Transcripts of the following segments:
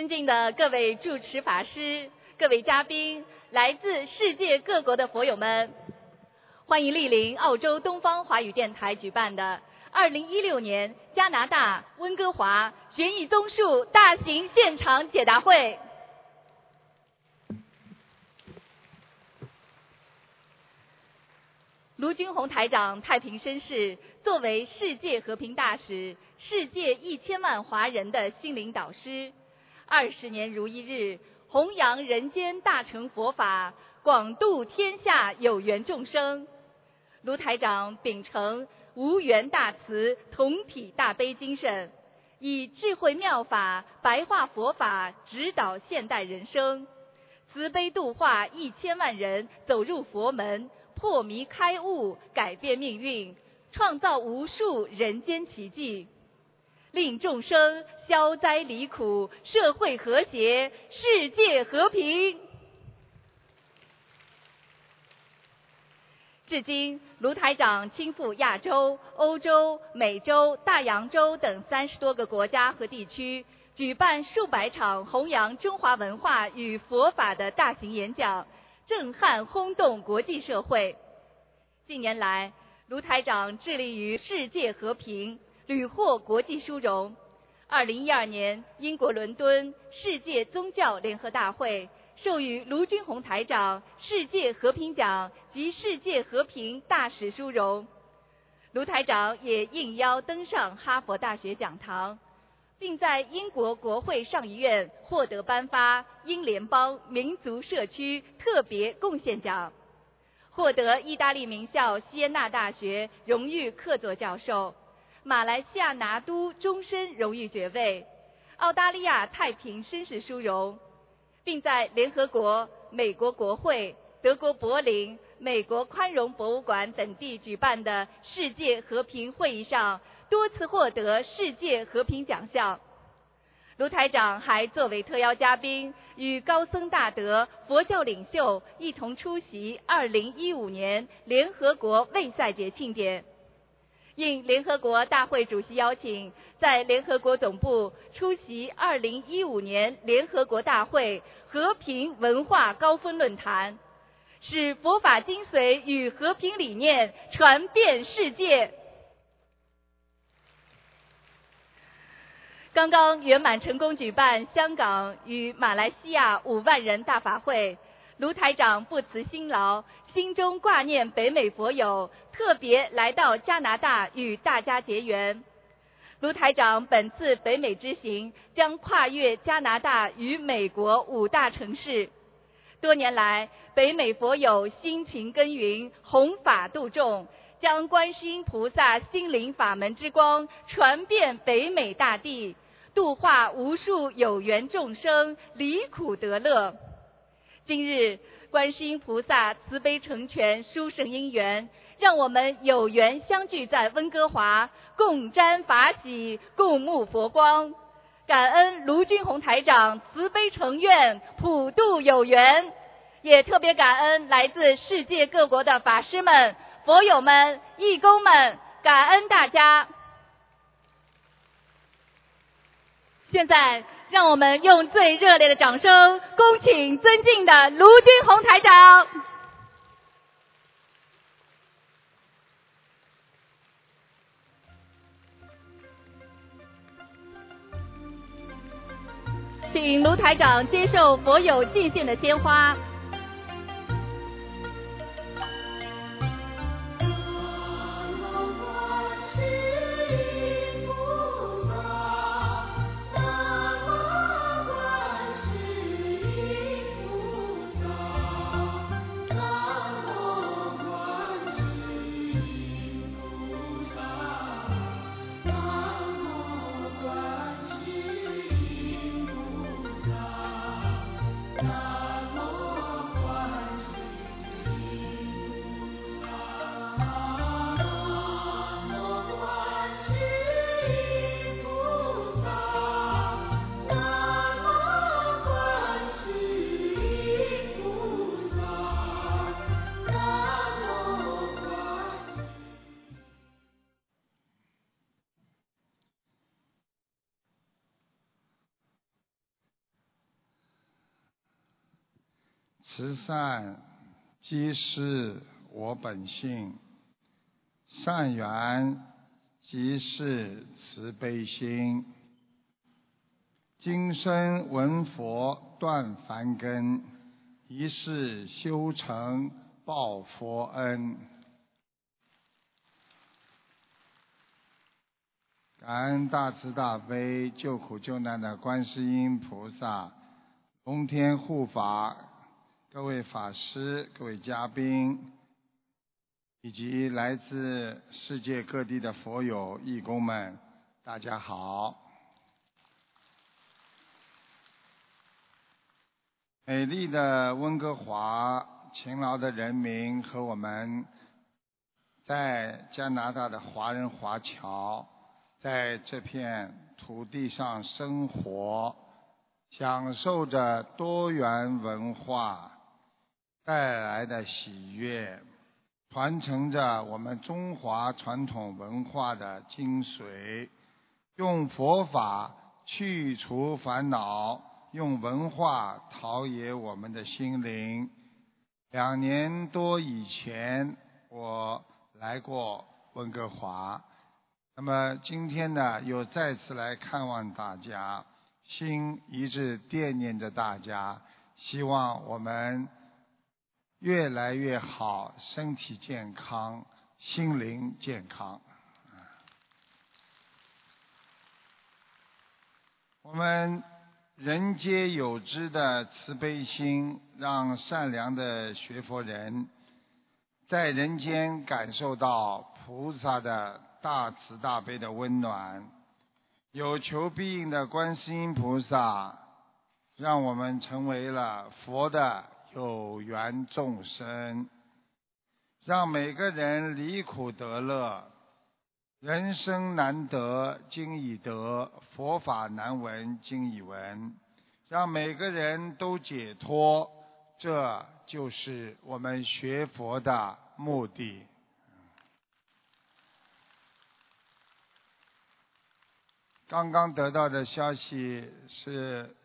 尊敬的各位主持法师、各位嘉宾、来自世界各国的佛友们，欢迎莅临澳洲东方华语电台举办的2016年加拿大温哥华悬疑综述大型现场解答会。卢军宏台长太平绅士作为世界和平大使、世界一千万华人的心灵导师。二十年如一日，弘扬人间大乘佛法，广度天下有缘众生。卢台长秉承无缘大慈、同体大悲精神，以智慧妙法白话佛法指导现代人生，慈悲度化一千万人走入佛门，破迷开悟，改变命运，创造无数人间奇迹。令众生消灾离苦，社会和谐，世界和平。至今，卢台长亲赴亚洲、欧洲、美洲、大洋洲等三十多个国家和地区，举办数百场弘扬中华文化与佛法的大型演讲，震撼轰动国际社会。近年来，卢台长致力于世界和平。屡获国际殊荣。二零一二年，英国伦敦世界宗教联合大会授予卢军宏台长世界和平奖及世界和平大使殊荣。卢台长也应邀登上哈佛大学讲堂，并在英国国会上议院获得颁发英联邦民族社区特别贡献奖，获得意大利名校锡耶纳大学荣誉客座教授。马来西亚拿督终身荣誉爵位，澳大利亚太平绅士殊荣，并在联合国、美国国会、德国柏林、美国宽容博物馆等地举办的世界和平会议上多次获得世界和平奖项。卢台长还作为特邀嘉宾，与高僧大德、佛教领袖一同出席2015年联合国卫赛节庆典。应联合国大会主席邀请，在联合国总部出席2015年联合国大会和平文化高峰论坛，使佛法精髓与和平理念传遍世界。刚刚圆满成功举办香港与马来西亚五万人大法会，卢台长不辞辛劳，心中挂念北美佛友。特别来到加拿大与大家结缘。卢台长本次北美之行将跨越加拿大与美国五大城市。多年来，北美佛友辛勤耕耘，弘法度众，将观世音菩萨心灵法门之光传遍北美大地，度化无数有缘众生，离苦得乐。今日，观世音菩萨慈悲成全殊胜因缘。让我们有缘相聚在温哥华，共沾法喜，共沐佛光。感恩卢军宏台长慈悲成愿，普度有缘。也特别感恩来自世界各国的法师们、佛友们、义工们，感恩大家。现在，让我们用最热烈的掌声，恭请尊敬的卢军宏台长。请卢台长接受佛友敬献的鲜花。慈善即是我本性，善缘即是慈悲心。今生闻佛断凡根，一世修成报佛恩。感恩大慈大悲救苦救难的观世音菩萨，龙天护法，各位法师、各位嘉宾，以及来自世界各地的佛友、义工们，大家好。美丽的温哥华，勤劳的人民和我们在加拿大的华人华侨，在这片土地上生活，享受着多元文化带来的喜悦，传承着我们中华传统文化的精髓，用佛法去除烦恼。用文化陶冶我们的心灵。两年多以前，我来过温哥华，那么今天呢，又再次来看望大家，心一直惦念着大家，希望我们越来越好，身体健康，心灵健康。我们。人皆有之的慈悲心，让善良的学佛人在人间感受到菩萨的大慈大悲的温暖。有求必应的观世音菩萨，让我们成为了佛的有缘众生，让每个人离苦得乐。人生难得今已得，佛法难闻今已闻。让每个人都解脱，这就是我们学佛的目的。刚刚得到的消息是，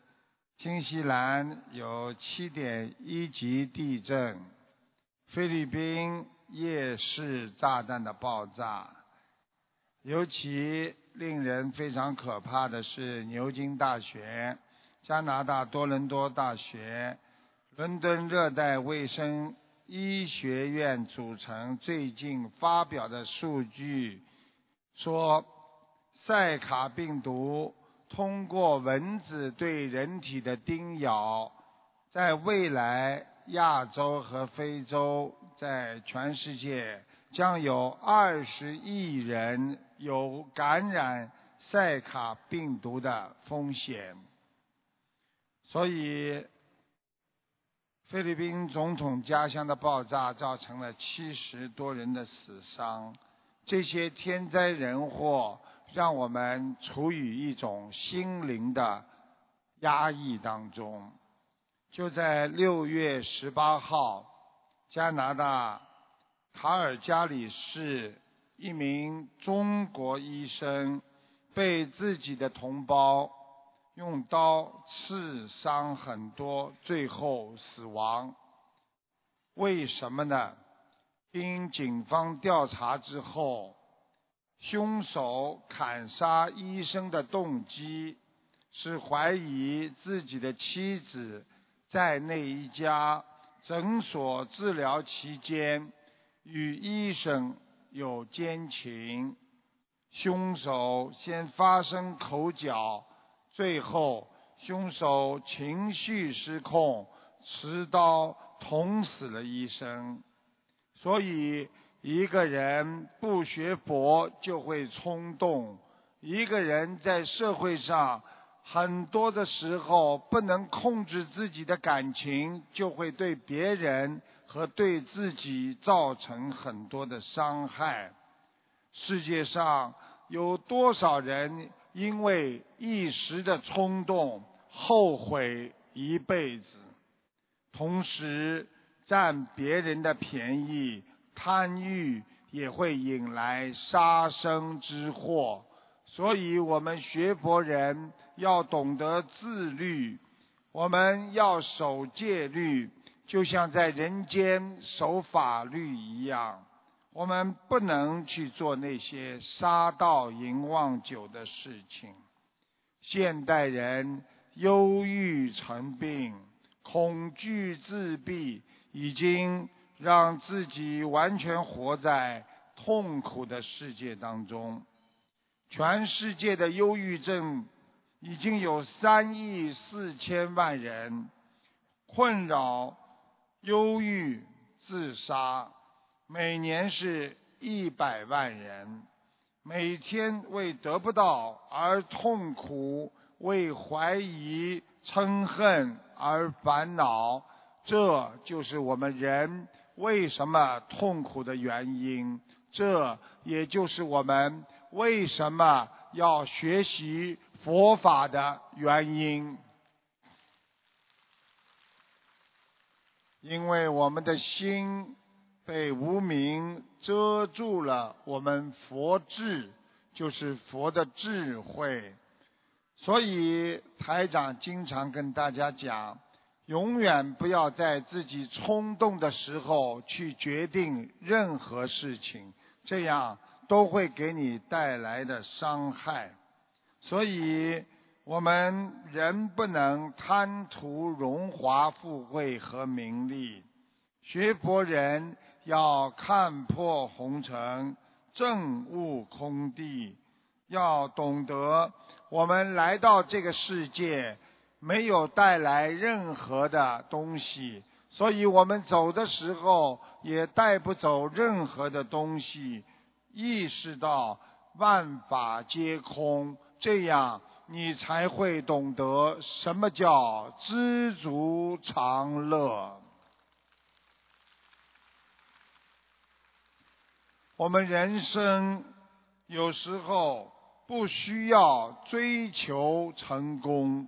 新西兰有七点一级地震，菲律宾夜视炸弹的爆炸。尤其令人非常可怕的是，牛津大学、加拿大多伦多大学、伦敦热带卫生医学院组成最近发表的数据说，塞卡病毒通过蚊子对人体的叮咬，在未来亚洲和非洲，在全世界将有二十亿人。有感染塞卡病毒的风险，所以菲律宾总统家乡的爆炸造成了七十多人的死伤。这些天灾人祸让我们处于一种心灵的压抑当中。就在六月十八号，加拿大卡尔加里市。一名中国医生被自己的同胞用刀刺伤很多，最后死亡。为什么呢？经警方调查之后，凶手砍杀医生的动机是怀疑自己的妻子在那一家诊所治疗期间与医生。有奸情，凶手先发生口角，最后凶手情绪失控，持刀捅死了医生。所以，一个人不学佛就会冲动，一个人在社会上很多的时候不能控制自己的感情，就会对别人。和对自己造成很多的伤害。世界上有多少人因为一时的冲动后悔一辈子？同时占别人的便宜，贪欲也会引来杀生之祸。所以我们学佛人要懂得自律，我们要守戒律。就像在人间守法律一样，我们不能去做那些杀盗淫妄酒的事情。现代人忧郁成病，恐惧自闭，已经让自己完全活在痛苦的世界当中。全世界的忧郁症已经有三亿四千万人困扰。忧郁、自杀，每年是一百万人，每天为得不到而痛苦，为怀疑、嗔恨而烦恼，这就是我们人为什么痛苦的原因，这也就是我们为什么要学习佛法的原因。因为我们的心被无名遮住了，我们佛智就是佛的智慧，所以台长经常跟大家讲，永远不要在自己冲动的时候去决定任何事情，这样都会给你带来的伤害，所以。我们人不能贪图荣华富贵和名利，学佛人要看破红尘，证悟空地，要懂得我们来到这个世界没有带来任何的东西，所以我们走的时候也带不走任何的东西。意识到万法皆空，这样。你才会懂得什么叫知足常乐。我们人生有时候不需要追求成功，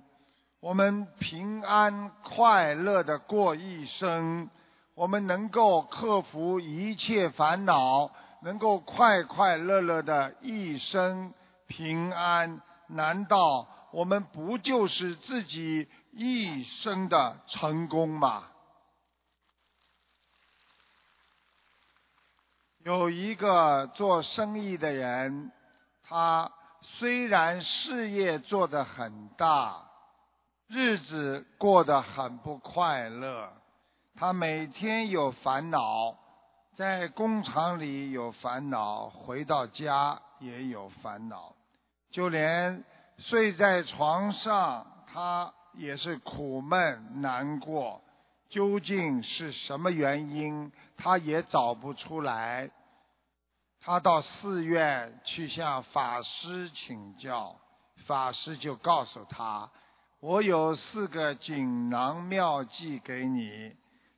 我们平安快乐的过一生，我们能够克服一切烦恼，能够快快乐乐的一生平安。难道我们不就是自己一生的成功吗？有一个做生意的人，他虽然事业做得很大，日子过得很不快乐。他每天有烦恼，在工厂里有烦恼，回到家也有烦恼。就连睡在床上，他也是苦闷难过。究竟是什么原因，他也找不出来。他到寺院去向法师请教，法师就告诉他：“我有四个锦囊妙计给你，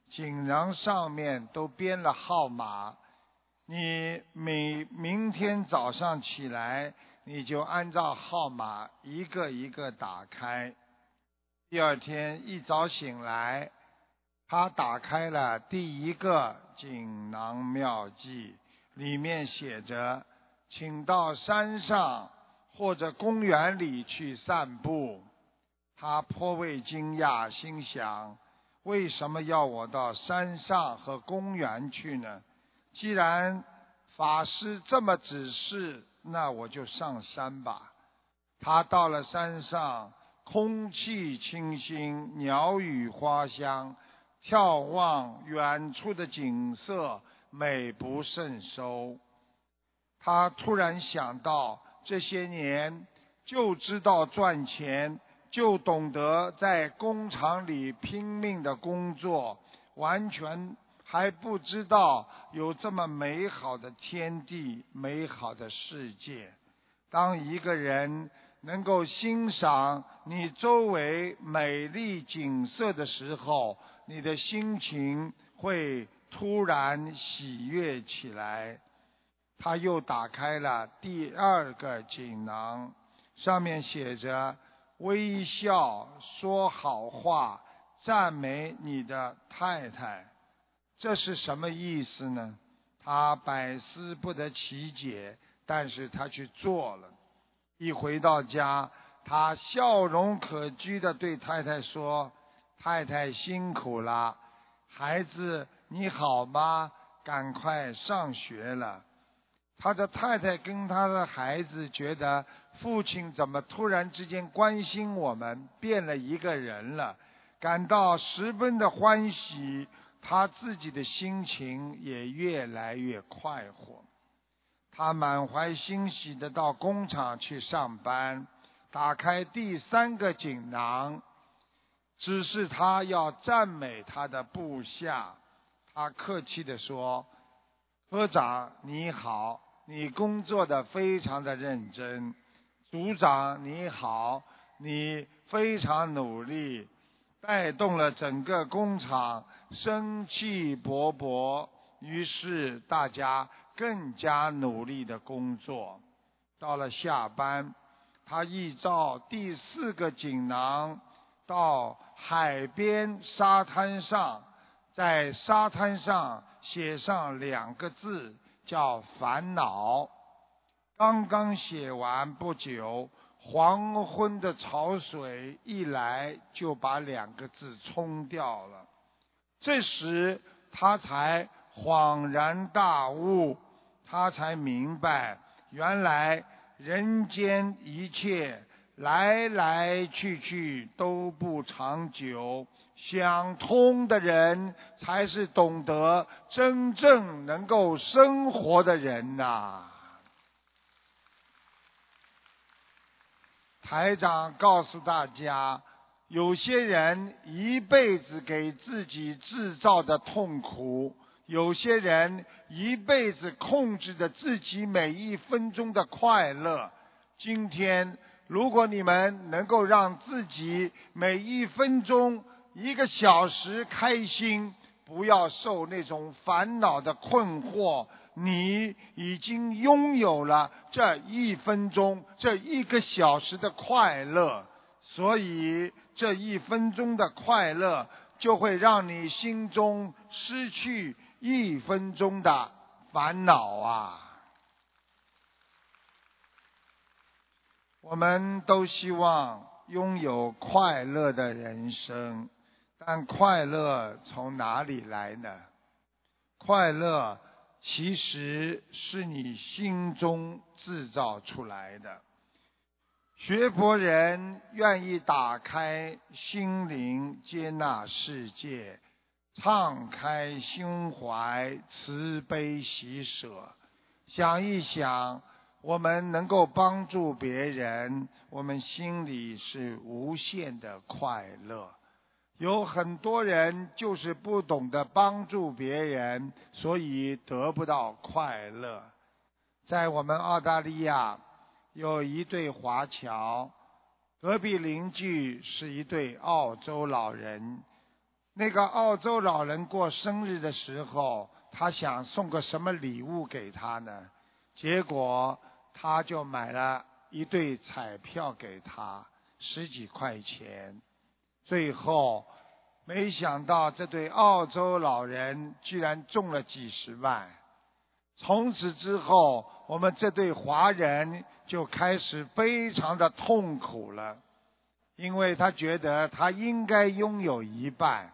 锦囊上面都编了号码，你每明天早上起来。”你就按照号码一个一个打开。第二天一早醒来，他打开了第一个锦囊妙计，里面写着：“请到山上或者公园里去散步。”他颇为惊讶，心想：“为什么要我到山上和公园去呢？既然法师这么指示。”那我就上山吧。他到了山上，空气清新，鸟语花香，眺望远处的景色美不胜收。他突然想到，这些年就知道赚钱，就懂得在工厂里拼命的工作，完全。还不知道有这么美好的天地、美好的世界。当一个人能够欣赏你周围美丽景色的时候，你的心情会突然喜悦起来。他又打开了第二个锦囊，上面写着：“微笑，说好话，赞美你的太太。”这是什么意思呢？他百思不得其解，但是他去做了。一回到家，他笑容可掬的对太太说：“太太辛苦了，孩子你好吗？赶快上学了。”他的太太跟他的孩子觉得父亲怎么突然之间关心我们，变了一个人了，感到十分的欢喜，他自己的心情也越来越快活。他满怀欣喜的到工厂去上班，打开第三个锦囊，只是他要赞美他的部下。他客气的说：“科长你好。”你工作的非常的认真，组长你好，你非常努力，带动了整个工厂生气勃勃，于是大家更加努力的工作。到了下班，他依照第四个锦囊，到海边沙滩上，在沙滩上写上两个字。叫烦恼，刚刚写完不久，黄昏的潮水一来，就把两个字冲掉了。这时他才恍然大悟，他才明白，原来人间一切来来去去都不长久。想通的人，才是懂得真正能够生活的人呐。台长告诉大家，有些人一辈子给自己制造的痛苦，有些人一辈子控制着自己每一分钟的快乐。今天，如果你们能够让自己每一分钟，一个小时开心，不要受那种烦恼的困惑。你已经拥有了这一分钟、这一个小时的快乐，所以这一分钟的快乐就会让你心中失去一分钟的烦恼啊！我们都希望拥有快乐的人生。但快乐从哪里来呢？快乐其实是你心中制造出来的。学佛人愿意打开心灵，接纳世界，敞开心怀，慈悲喜舍。想一想，我们能够帮助别人，我们心里是无限的快乐。有很多人就是不懂得帮助别人，所以得不到快乐。在我们澳大利亚有一对华侨，隔壁邻居是一对澳洲老人。那个澳洲老人过生日的时候，他想送个什么礼物给他呢？结果他就买了一对彩票给他，十几块钱。最后，没想到这对澳洲老人居然中了几十万。从此之后，我们这对华人就开始非常的痛苦了，因为他觉得他应该拥有一半，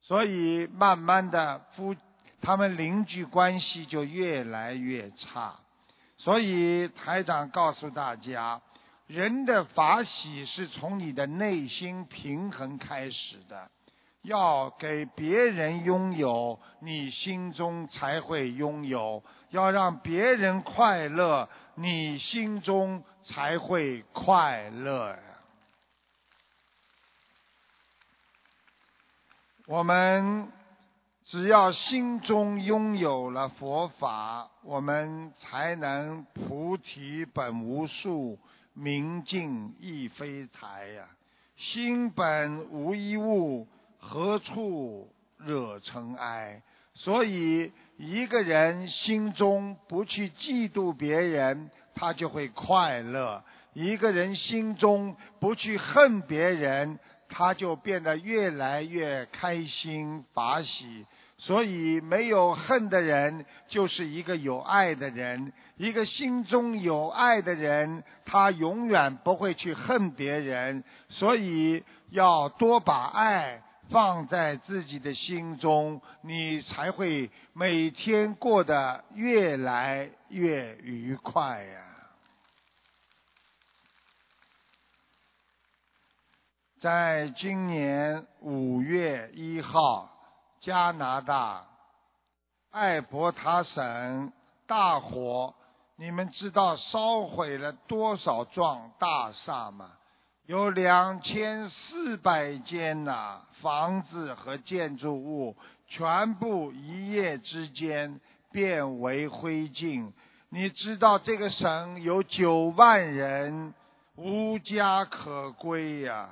所以慢慢的夫他们邻居关系就越来越差。所以台长告诉大家。人的法喜是从你的内心平衡开始的，要给别人拥有，你心中才会拥有；要让别人快乐，你心中才会快乐。我们只要心中拥有了佛法，我们才能菩提本无树。明镜亦非台呀，心本无一物，何处惹尘埃？所以，一个人心中不去嫉妒别人，他就会快乐；一个人心中不去恨别人，他就变得越来越开心法喜。所以，没有恨的人就是一个有爱的人。一个心中有爱的人，他永远不会去恨别人。所以，要多把爱放在自己的心中，你才会每天过得越来越愉快呀。在今年五月一号，加拿大艾伯塔省大火，你们知道烧毁了多少幢大厦吗？有两千四百间呐，房子和建筑物全部一夜之间变为灰烬。你知道这个省有九万人无家可归呀。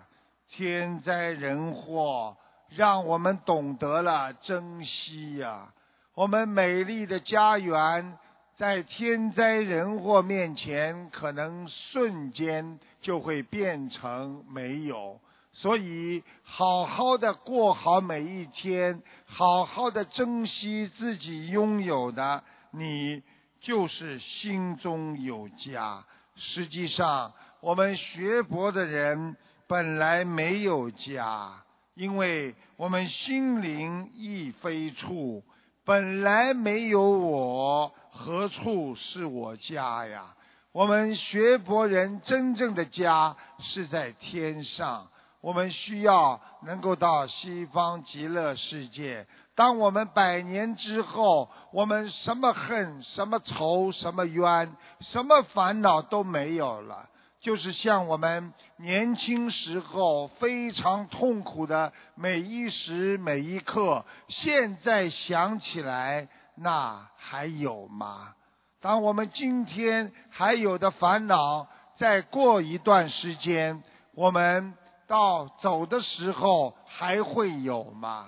天灾人祸，让我们懂得了珍惜呀。我们美丽的家园，在天灾人祸面前，可能瞬间就会变成没有。所以，好好的过好每一天，好好的珍惜自己拥有的，你就是心中有家。实际上，我们学佛的人。本来没有家，因为我们心灵亦非处。本来没有我，何处是我家呀？我们学佛人真正的家是在天上。我们需要能够到西方极乐世界。当我们百年之后，我们什么恨、什么仇、什么冤、什么烦恼都没有了。就是像我们年轻时候非常痛苦的每一时每一刻，现在想起来，那还有吗？当我们今天还有的烦恼，再过一段时间，我们到走的时候还会有吗？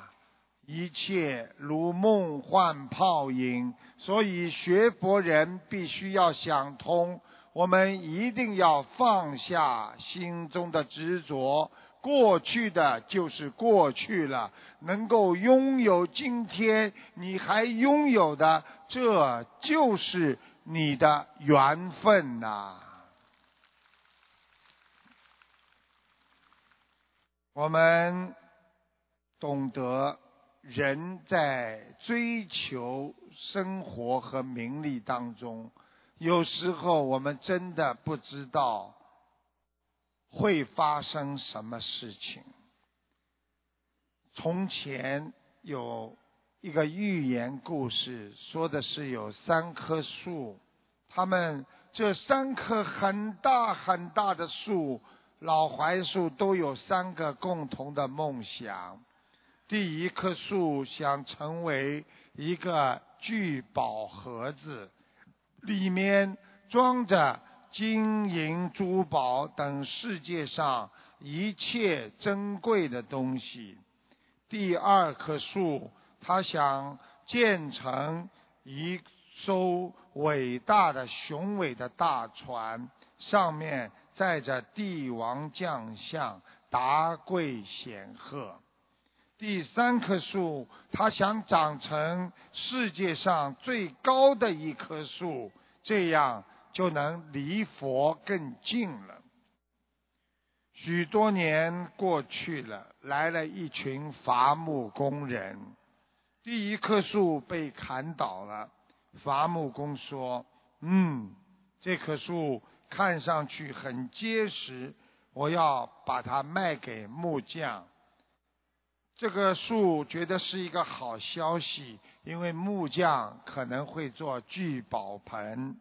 一切如梦幻泡影，所以学佛人必须要想通。我们一定要放下心中的执着，过去的就是过去了。能够拥有今天你还拥有的，这就是你的缘分呐。我们懂得，人在追求生活和名利当中。有时候我们真的不知道会发生什么事情。从前有一个寓言故事，说的是有三棵树，他们这三棵很大很大的树，老槐树都有三个共同的梦想。第一棵树想成为一个聚宝盒子。里面装着金银珠宝等世界上一切珍贵的东西。第二棵树，他想建成一艘伟大的、雄伟的大船，上面载着帝王将相、达贵显赫。第三棵树，他想长成世界上最高的一棵树，这样就能离佛更近了。许多年过去了，来了一群伐木工人。第一棵树被砍倒了，伐木工说：“嗯，这棵树看上去很结实，我要把它卖给木匠。”这个树觉得是一个好消息，因为木匠可能会做聚宝盆。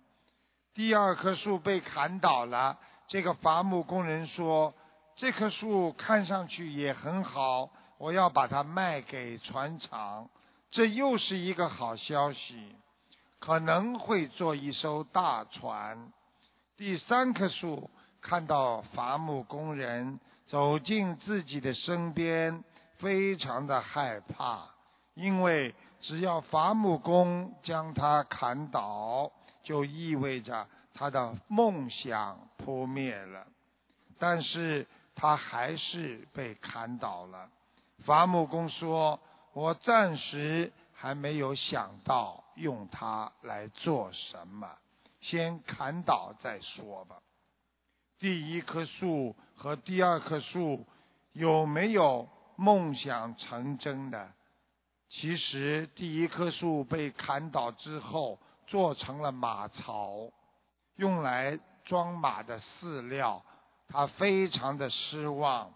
第二棵树被砍倒了，这个伐木工人说：“这棵树看上去也很好，我要把它卖给船厂。”这又是一个好消息，可能会做一艘大船。第三棵树看到伐木工人走进自己的身边。非常的害怕，因为只要伐木工将他砍倒，就意味着他的梦想扑灭了。但是他还是被砍倒了。伐木工说：“我暂时还没有想到用它来做什么，先砍倒再说吧。”第一棵树和第二棵树有没有？梦想成真的。其实第一棵树被砍倒之后，做成了马槽，用来装马的饲料，他非常的失望。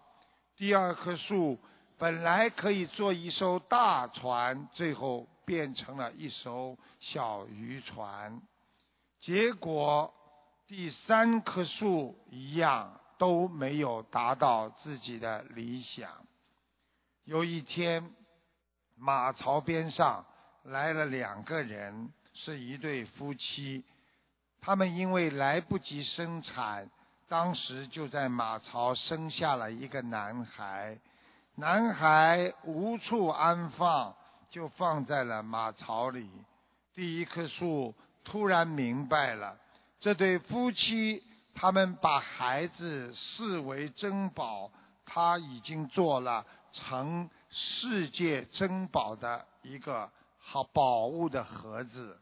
第二棵树本来可以做一艘大船，最后变成了一艘小渔船。结果第三棵树一样都没有达到自己的理想。有一天。马槽边上来了两个人，是一对夫妻。他们因为来不及生产，当时就在马槽生下了一个男孩。男孩无处安放，就放在了马槽里。第一棵树突然明白了，这对夫妻他们把孩子视为珍宝，他已经做了成。世界珍宝的一个好宝物的盒子。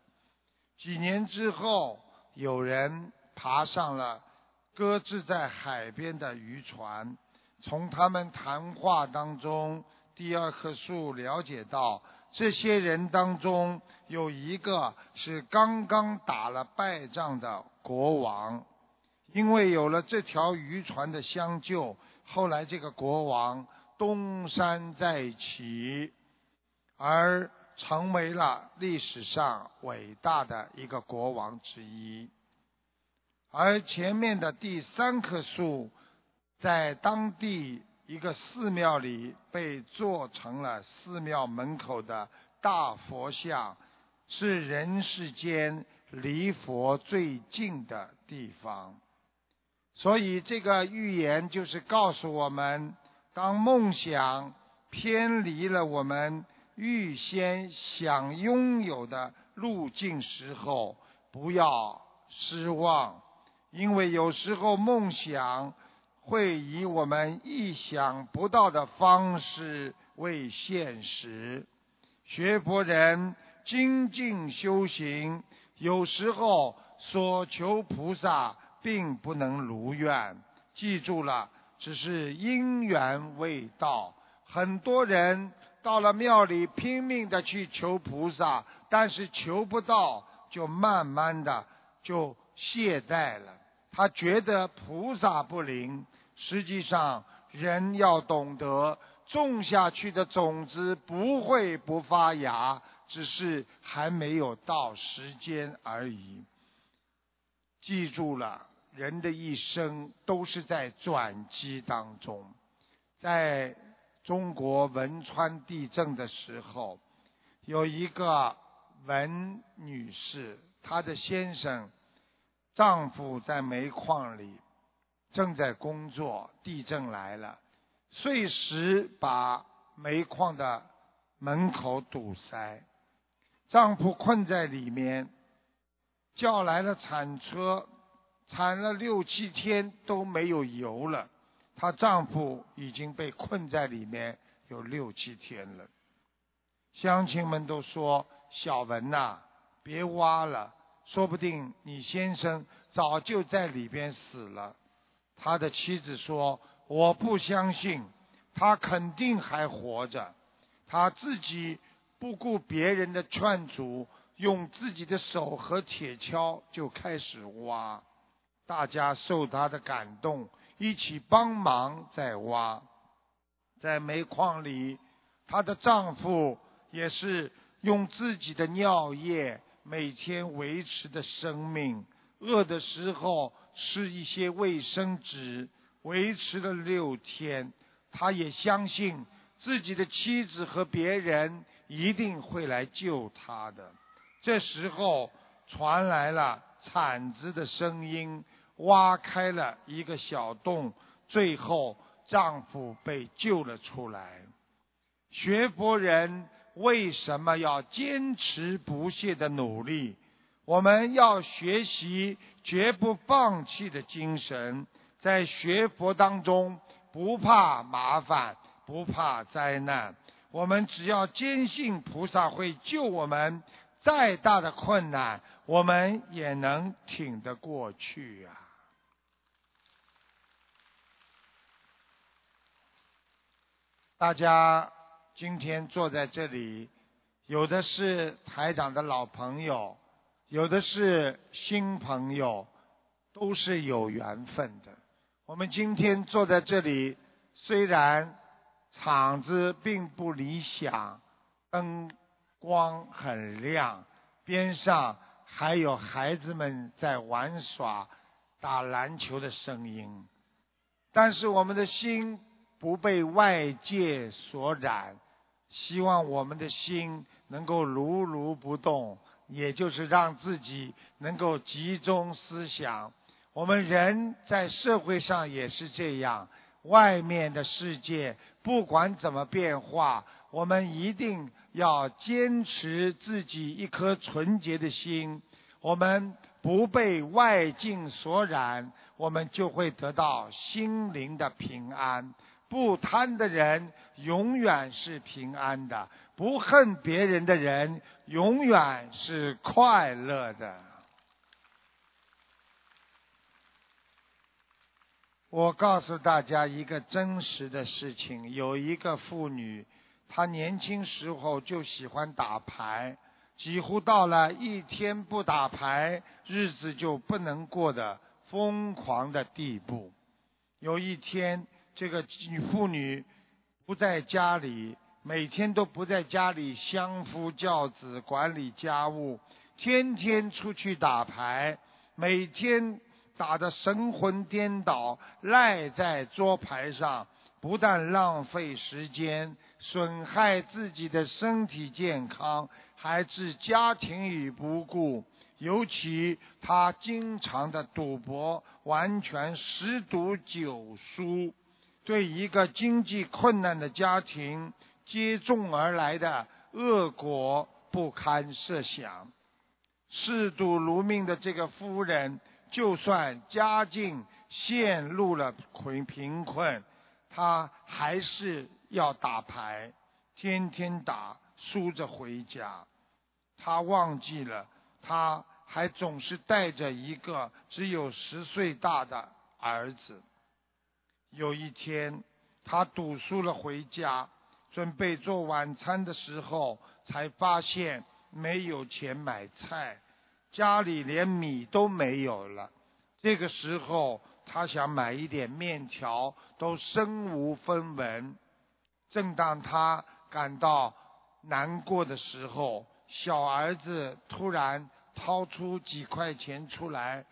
几年之后，有人爬上了搁置在海边的渔船，从他们谈话当中，第二棵树了解到，这些人当中有一个是刚刚打了败仗的国王，因为有了这条渔船的相救，后来这个国王。东山再起，而成为了历史上伟大的一个国王之一。而前面的第三棵树，在当地一个寺庙里被做成了寺庙门口的大佛像，是人世间离佛最近的地方。所以这个寓言就是告诉我们。当梦想偏离了我们预先想拥有的路径时候，不要失望，因为有时候梦想会以我们意想不到的方式为现实。学佛人精进修行，有时候所求菩萨并不能如愿。记住了。只是因缘未到，很多人到了庙里拼命的去求菩萨，但是求不到，就慢慢的就懈怠了。他觉得菩萨不灵，实际上人要懂得，种下去的种子不会不发芽，只是还没有到时间而已。记住了。人的一生都是在转机当中，在中国汶川地震的时候，有一个文女士，她的先生丈夫在煤矿里正在工作，地震来了，碎石把煤矿的门口堵塞，丈夫困在里面，叫来了铲车。产了六七天都没有油了，她丈夫已经被困在里面有六七天了。乡亲们都说：“小文呐，别挖了，说不定你先生早就在里边死了。”他的妻子说：“我不相信，他肯定还活着。”他自己不顾别人的劝阻，用自己的手和铁锹就开始挖。大家受他的感动，一起帮忙在挖，在煤矿里，她的丈夫也是用自己的尿液每天维持的生命。饿的时候吃一些卫生纸，维持了六天。他也相信自己的妻子和别人一定会来救他的。这时候传来了铲子的声音。挖开了一个小洞，最后丈夫被救了出来。学佛人为什么要坚持不懈的努力？我们要学习绝不放弃的精神，在学佛当中不怕麻烦，不怕灾难。我们只要坚信菩萨会救我们，再大的困难我们也能挺得过去呀。大家今天坐在这里，有的是台长的老朋友，有的是新朋友，都是有缘分的。我们今天坐在这里，虽然场子并不理想，灯光很亮，边上还有孩子们在玩耍、打篮球的声音，但是我们的心。不被外界所染，希望我们的心能够如如不动，也就是让自己能够集中思想。我们人在社会上也是这样，外面的世界不管怎么变化，我们一定要坚持自己一颗纯洁的心。我们不被外境所染，我们就会得到心灵的平安。不贪的人永远是平安的，不恨别人的人永远是快乐的。我告诉大家一个真实的事情：有一个妇女，她年轻时候就喜欢打牌，几乎到了一天不打牌，日子就不能过的疯狂的地步。有一天。这个妇女不在家里，每天都不在家里相夫教子、管理家务，天天出去打牌，每天打得神魂颠倒，赖在桌牌上，不但浪费时间，损害自己的身体健康，还置家庭于不顾。尤其他经常的赌博，完全十赌九输。对一个经济困难的家庭接踵而来的恶果不堪设想，嗜赌如命的这个夫人，就算家境陷入了困贫困，她还是要打牌，天天打，输着回家。她忘记了，她还总是带着一个只有十岁大的儿子。有一天，他赌输了回家，准备做晚餐的时候，才发现没有钱买菜，家里连米都没有了。这个时候，他想买一点面条，都身无分文。正当他感到难过的时候，小儿子突然掏出几块钱出来。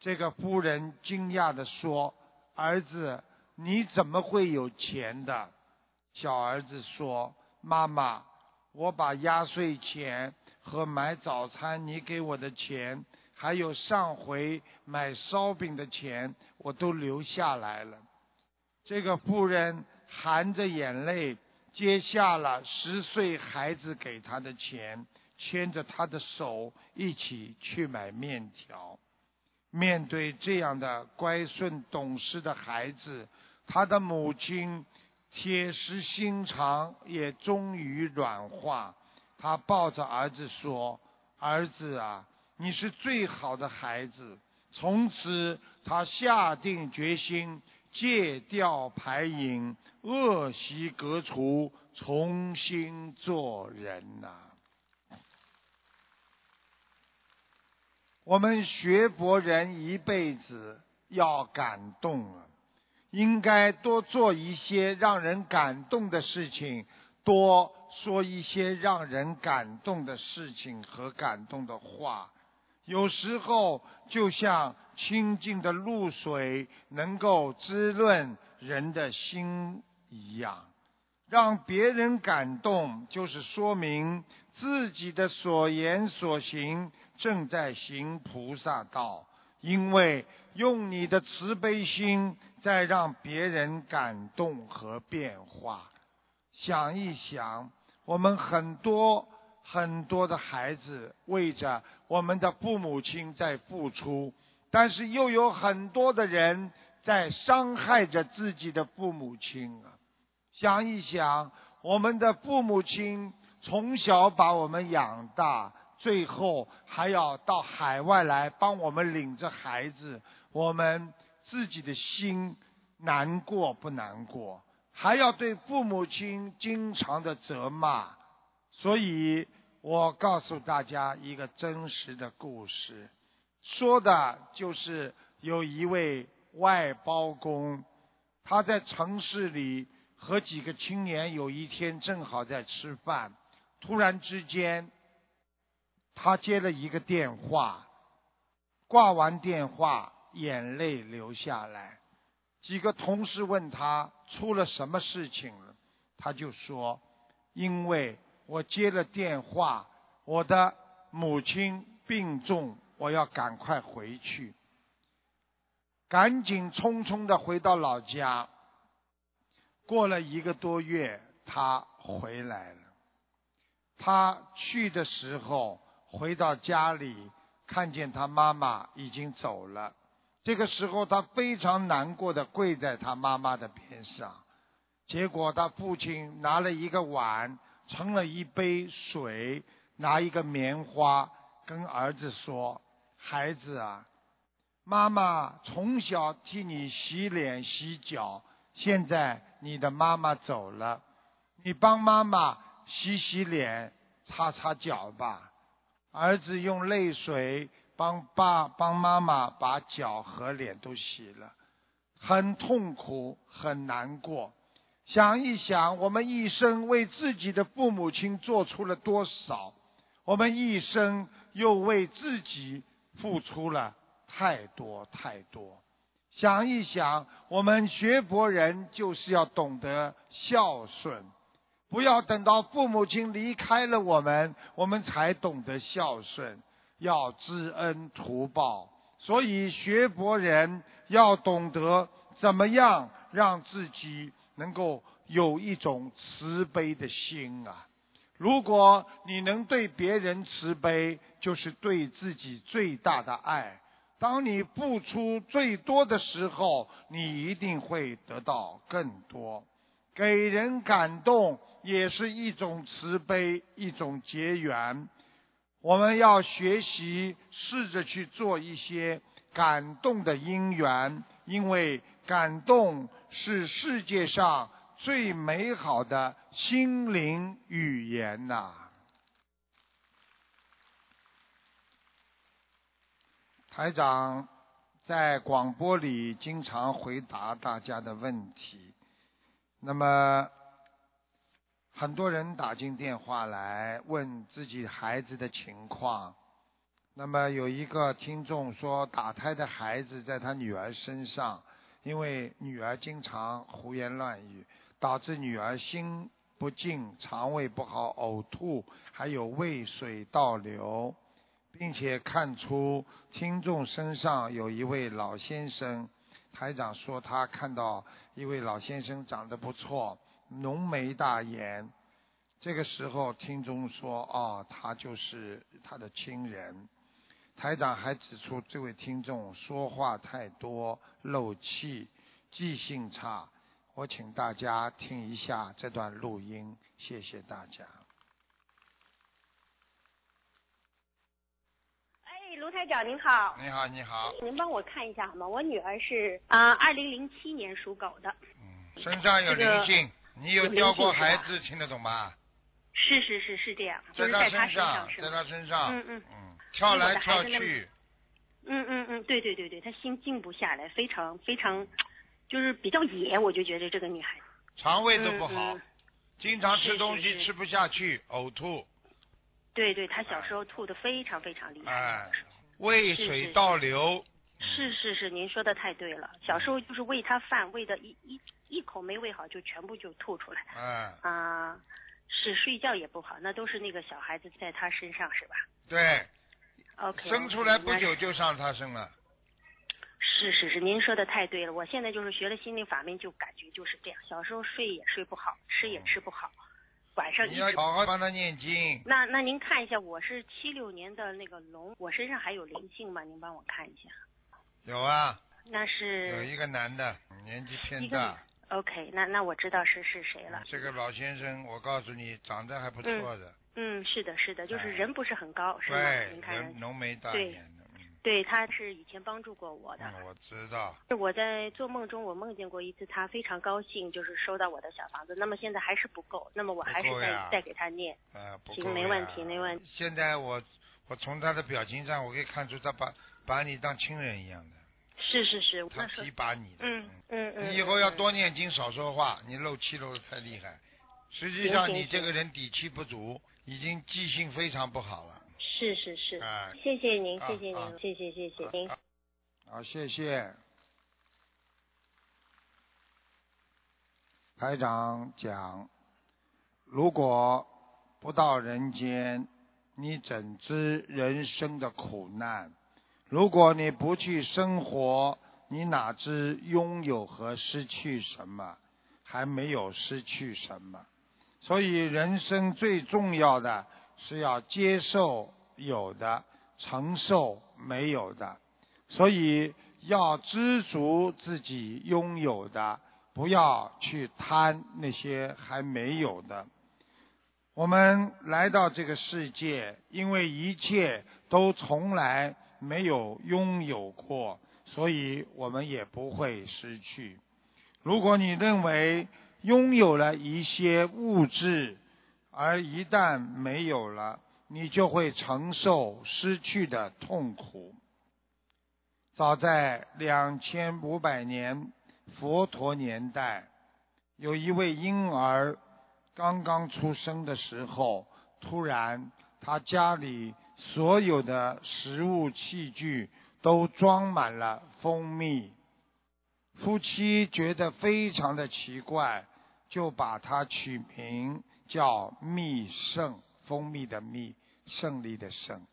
这个夫人惊讶地说：“儿子。”你怎么会有钱的？小儿子说：“妈妈，我把压岁钱和买早餐你给我的钱，还有上回买烧饼的钱，我都留下来了。”这个妇人含着眼泪接下了十岁孩子给她的钱，牵着他的手一起去买面条。面对这样的乖顺懂事的孩子。他的母亲铁石心肠也终于软化，他抱着儿子说：“儿子啊，你是最好的孩子。”从此，他下定决心戒掉牌瘾，恶习革除，重新做人呐。我们学佛人一辈子要感动啊。应该多做一些让人感动的事情，多说一些让人感动的事情和感动的话。有时候就像清净的露水，能够滋润人的心一样。让别人感动，就是说明自己的所言所行正在行菩萨道。因为用你的慈悲心。再让别人感动和变化，想一想，我们很多很多的孩子为着我们的父母亲在付出，但是又有很多的人在伤害着自己的父母亲啊！想一想，我们的父母亲从小把我们养大，最后还要到海外来帮我们领着孩子，我们。自己的心难过不难过？还要对父母亲经常的责骂，所以我告诉大家一个真实的故事，说的就是有一位外包工，他在城市里和几个青年有一天正好在吃饭，突然之间，他接了一个电话，挂完电话，眼泪流下来。几个同事问他出了什么事情了，他就说：“因为我接了电话，我的母亲病重，我要赶快回去。”赶紧匆匆的回到老家。过了一个多月，他回来了。他去的时候，回到家里，看见他妈妈已经走了。这个时候，他非常难过的跪在他妈妈的边上，结果他父亲拿了一个碗，盛了一杯水，拿一个棉花，跟儿子说：“孩子啊，妈妈从小替你洗脸洗脚，现在你的妈妈走了，你帮妈妈洗洗脸、擦擦脚吧。”儿子用泪水。帮爸帮妈妈把脚和脸都洗了，很痛苦很难过。想一想，我们一生为自己的父母亲做出了多少？我们一生又为自己付出了太多太多。想一想，我们学佛人就是要懂得孝顺，不要等到父母亲离开了我们，我们才懂得孝顺。要知恩图报，所以学佛人要懂得怎么样让自己能够有一种慈悲的心啊！如果你能对别人慈悲，就是对自己最大的爱。当你付出最多的时候，你一定会得到更多。给人感动也是一种慈悲，一种结缘。我们要学习，试着去做一些感动的因缘，因为感动是世界上最美好的心灵语言呐。台长在广播里经常回答大家的问题，那么。很多人打进电话来问自己孩子的情况，那么有一个听众说，打胎的孩子在他女儿身上，因为女儿经常胡言乱语，导致女儿心不静、肠胃不好、呕吐，还有胃水倒流，并且看出听众身上有一位老先生，台长说他看到一位老先生长得不错。浓眉大眼，这个时候听众说：“哦，他就是他的亲人。”台长还指出，这位听众说话太多，漏气，记性差。我请大家听一下这段录音，谢谢大家。哎，卢台长您好。你好，你好。您帮我看一下好吗？我女儿是啊，二零零七年属狗的。嗯，身上有灵性。你有掉过孩子，听得懂吗？是是是是这样，在他身上，在他身上，嗯嗯嗯，跳来跳去，嗯嗯嗯，对对对对，他心静不下来，非常非常，就是比较野，我就觉得这个女孩子肠胃都不好，经常吃东西吃不下去，呕吐。对对，他小时候吐的非常非常厉害，哎，胃水倒流。是是是，您说的太对了。小时候就是喂他饭，喂的一一一口没喂好，就全部就吐出来。嗯。啊，是睡觉也不好，那都是那个小孩子在他身上是吧？对。OK。生出来不久就上他身了。是是是，您说的太对了。我现在就是学了心灵法门，就感觉就是这样。小时候睡也睡不好，吃也吃不好，晚上你要好好帮他念经。那那您看一下，我是七六年的那个龙，我身上还有灵性吗？您帮我看一下。有啊，那是有一个男的，年纪偏大。OK，那那我知道是是谁了。这个老先生，我告诉你，长得还不错的。嗯，是的，是的，就是人不是很高，是吗？对，人浓眉大眼的。对，他是以前帮助过我的。嗯，我知道。是我在做梦中，我梦见过一次，他非常高兴，就是收到我的小房子。那么现在还是不够，那么我还是再再给他念。呃，不够行，没问题，没问题。现在我我从他的表情上，我可以看出他把把你当亲人一样的，是是是，他提拔你的。嗯嗯嗯。你以后要嗯多念经，少说话，你漏气漏的太厉害。实际上，你这个人底气不足，已经记性非常不好了。是是是，啊谢谢您，啊谢谢啊您，谢谢谢谢您。好，谢谢。台长讲，如果不到人间，你怎知人生的苦难？如果你不去生活，你哪知拥有和失去什么？还没有失去什么。所以，人生最重要的是要接受有的，承受没有的。所以要知足自己拥有的，不要去贪那些还没有的。我们来到这个世界，因为一切都从来没有拥有过，所以我们也不会失去。如果你认为拥有了一些物质，而一旦没有了，你就会承受失去的痛苦。早在两千五百年佛陀年代，有一位婴儿刚刚出生的时候，突然他家里所有的食物器具都装满了蜂蜜。夫妻觉得非常的奇怪，就把它取名叫蜜圣，蜂蜜的蜜，胜利的胜。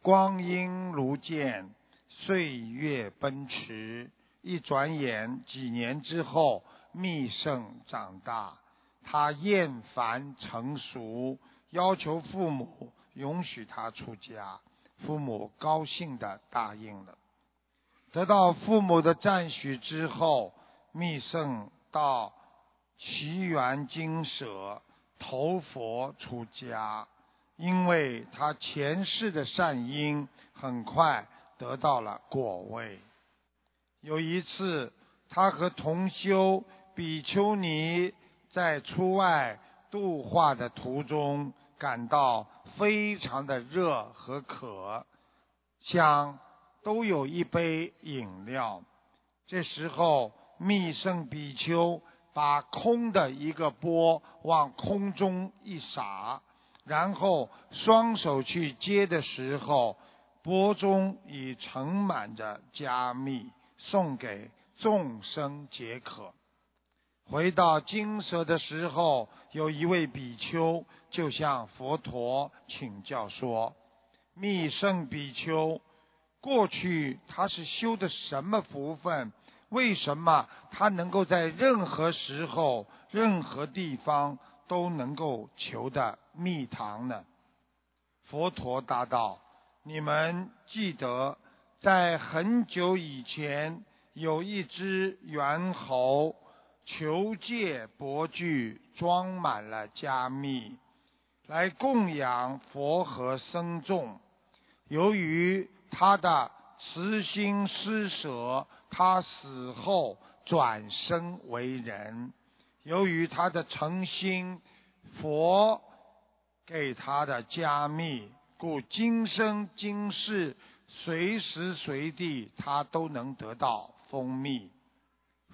光阴如箭，岁月奔驰，一转眼几年之后，蜜圣长大，他厌烦成熟，要求父母允许他出家，父母高兴的答应了。得到父母的赞许之后，密圣到奇缘精舍投佛出家，因为他前世的善因很快得到了果位。有一次，他和同修比丘尼在出外度化的途中，感到非常的热和渴，想都有一杯饮料。这时候，密圣比丘把空的一个钵往空中一撒，然后双手去接的时候，钵中已盛满着加密，送给众生解渴。回到金舍的时候，有一位比丘就向佛陀请教说：“密圣比丘，过去他是修的什么福分？为什么他能够在任何时候、任何地方都能够求得蜜糖呢？”佛陀答道：“你们记得，在很久以前，有一只猿猴。”求戒钵具装满了加密，来供养佛和僧众。由于他的慈心施舍，他死后转生为人。由于他的诚心，佛给他的加密，故今生今世随时随地他都能得到蜂蜜。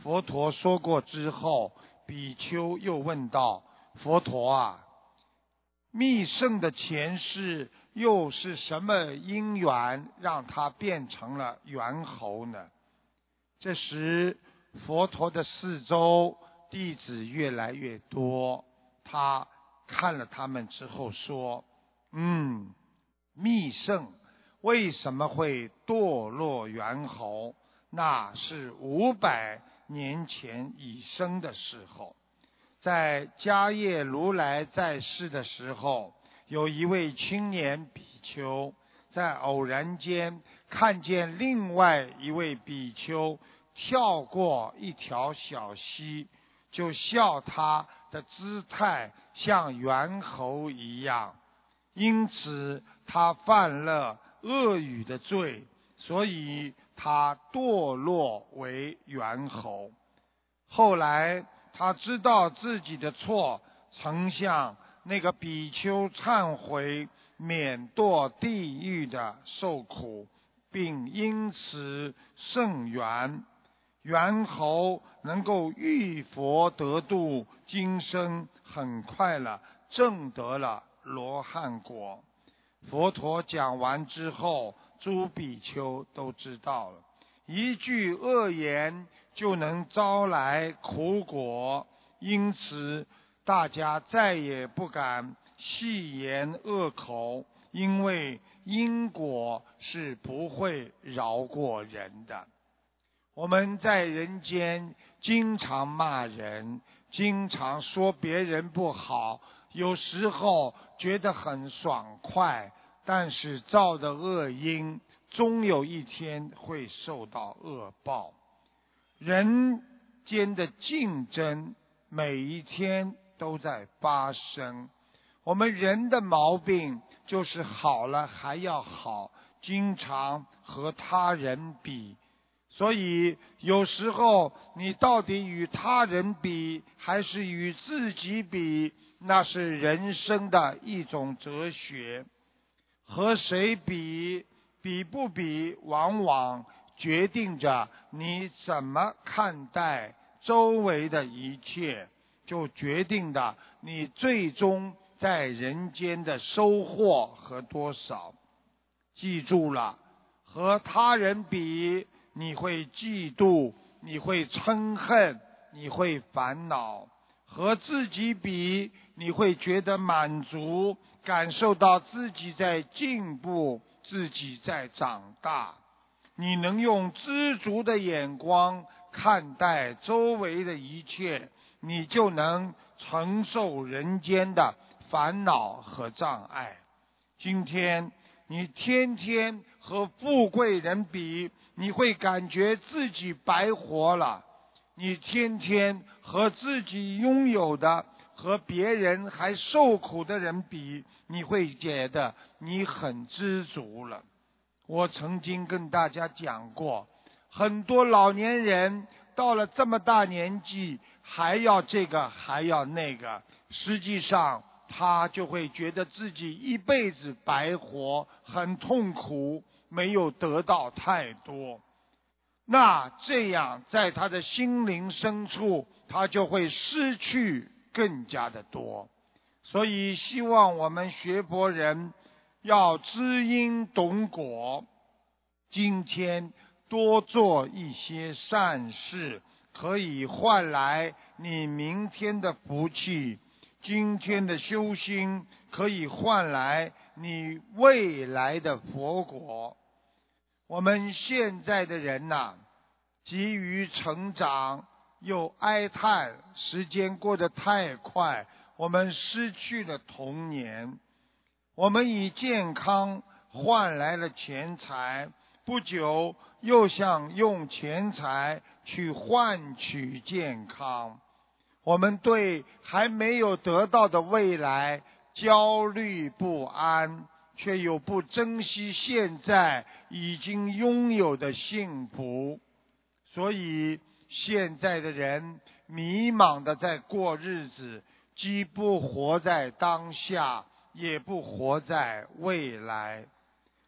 佛陀说过之后，比丘又问道：“佛陀啊，密圣的前世又是什么因缘让他变成了猿猴呢？”这时，佛陀的四周弟子越来越多，他看了他们之后说：“嗯，密圣为什么会堕落猿猴？那是五百。”年前已生的时候，在迦叶如来在世的时候，有一位青年比丘，在偶然间看见另外一位比丘跳过一条小溪，就笑他的姿态像猿猴一样，因此他犯了恶语的罪，所以他堕落为猿猴。后来他知道自己的错，曾向那个比丘忏悔，免堕地狱的受苦，并因此圣缘。猿猴能够遇佛得度，今生很快了，证得了罗汉果。佛陀讲完之后，诸比丘都知道了，一句恶言就能招来苦果，因此大家再也不敢细言恶口，因为因果是不会饶过人的。我们在人间经常骂人，经常说别人不好，有时候觉得很爽快，但是造的恶因，终有一天会受到恶报。人间的竞争，每一天都在发生。我们人的毛病就是好了还要好，经常和他人比。所以，有时候你到底与他人比，还是与自己比，那是人生的一种哲学。和谁比，比不比，往往决定着你怎么看待周围的一切，就决定的你最终在人间的收获和多少。记住了，和他人比。你会嫉妒，你会嗔恨，你会烦恼；和自己比，你会觉得满足，感受到自己在进步，自己在长大。你能用知足的眼光看待周围的一切，你就能承受人间的烦恼和障碍。今天，你天天和富贵人比。你会感觉自己白活了，你天天和自己拥有的和别人还受苦的人比，你会觉得你很知足了。我曾经跟大家讲过，很多老年人到了这么大年纪，还要这个还要那个，实际上他就会觉得自己一辈子白活，很痛苦。没有得到太多，那这样在他的心灵深处，他就会失去更加的多。所以，希望我们学佛人要知因懂果，今天多做一些善事，可以换来你明天的福气；今天的修心可以换来你未来的佛果。我们现在的人呐，急于成长，又哀叹时间过得太快，我们失去了童年。我们以健康换来了钱财，不久又想用钱财去换取健康。我们对还没有得到的未来焦虑不安。却又不珍惜现在已经拥有的幸福，所以现在的人迷茫的在过日子，既不活在当下，也不活在未来。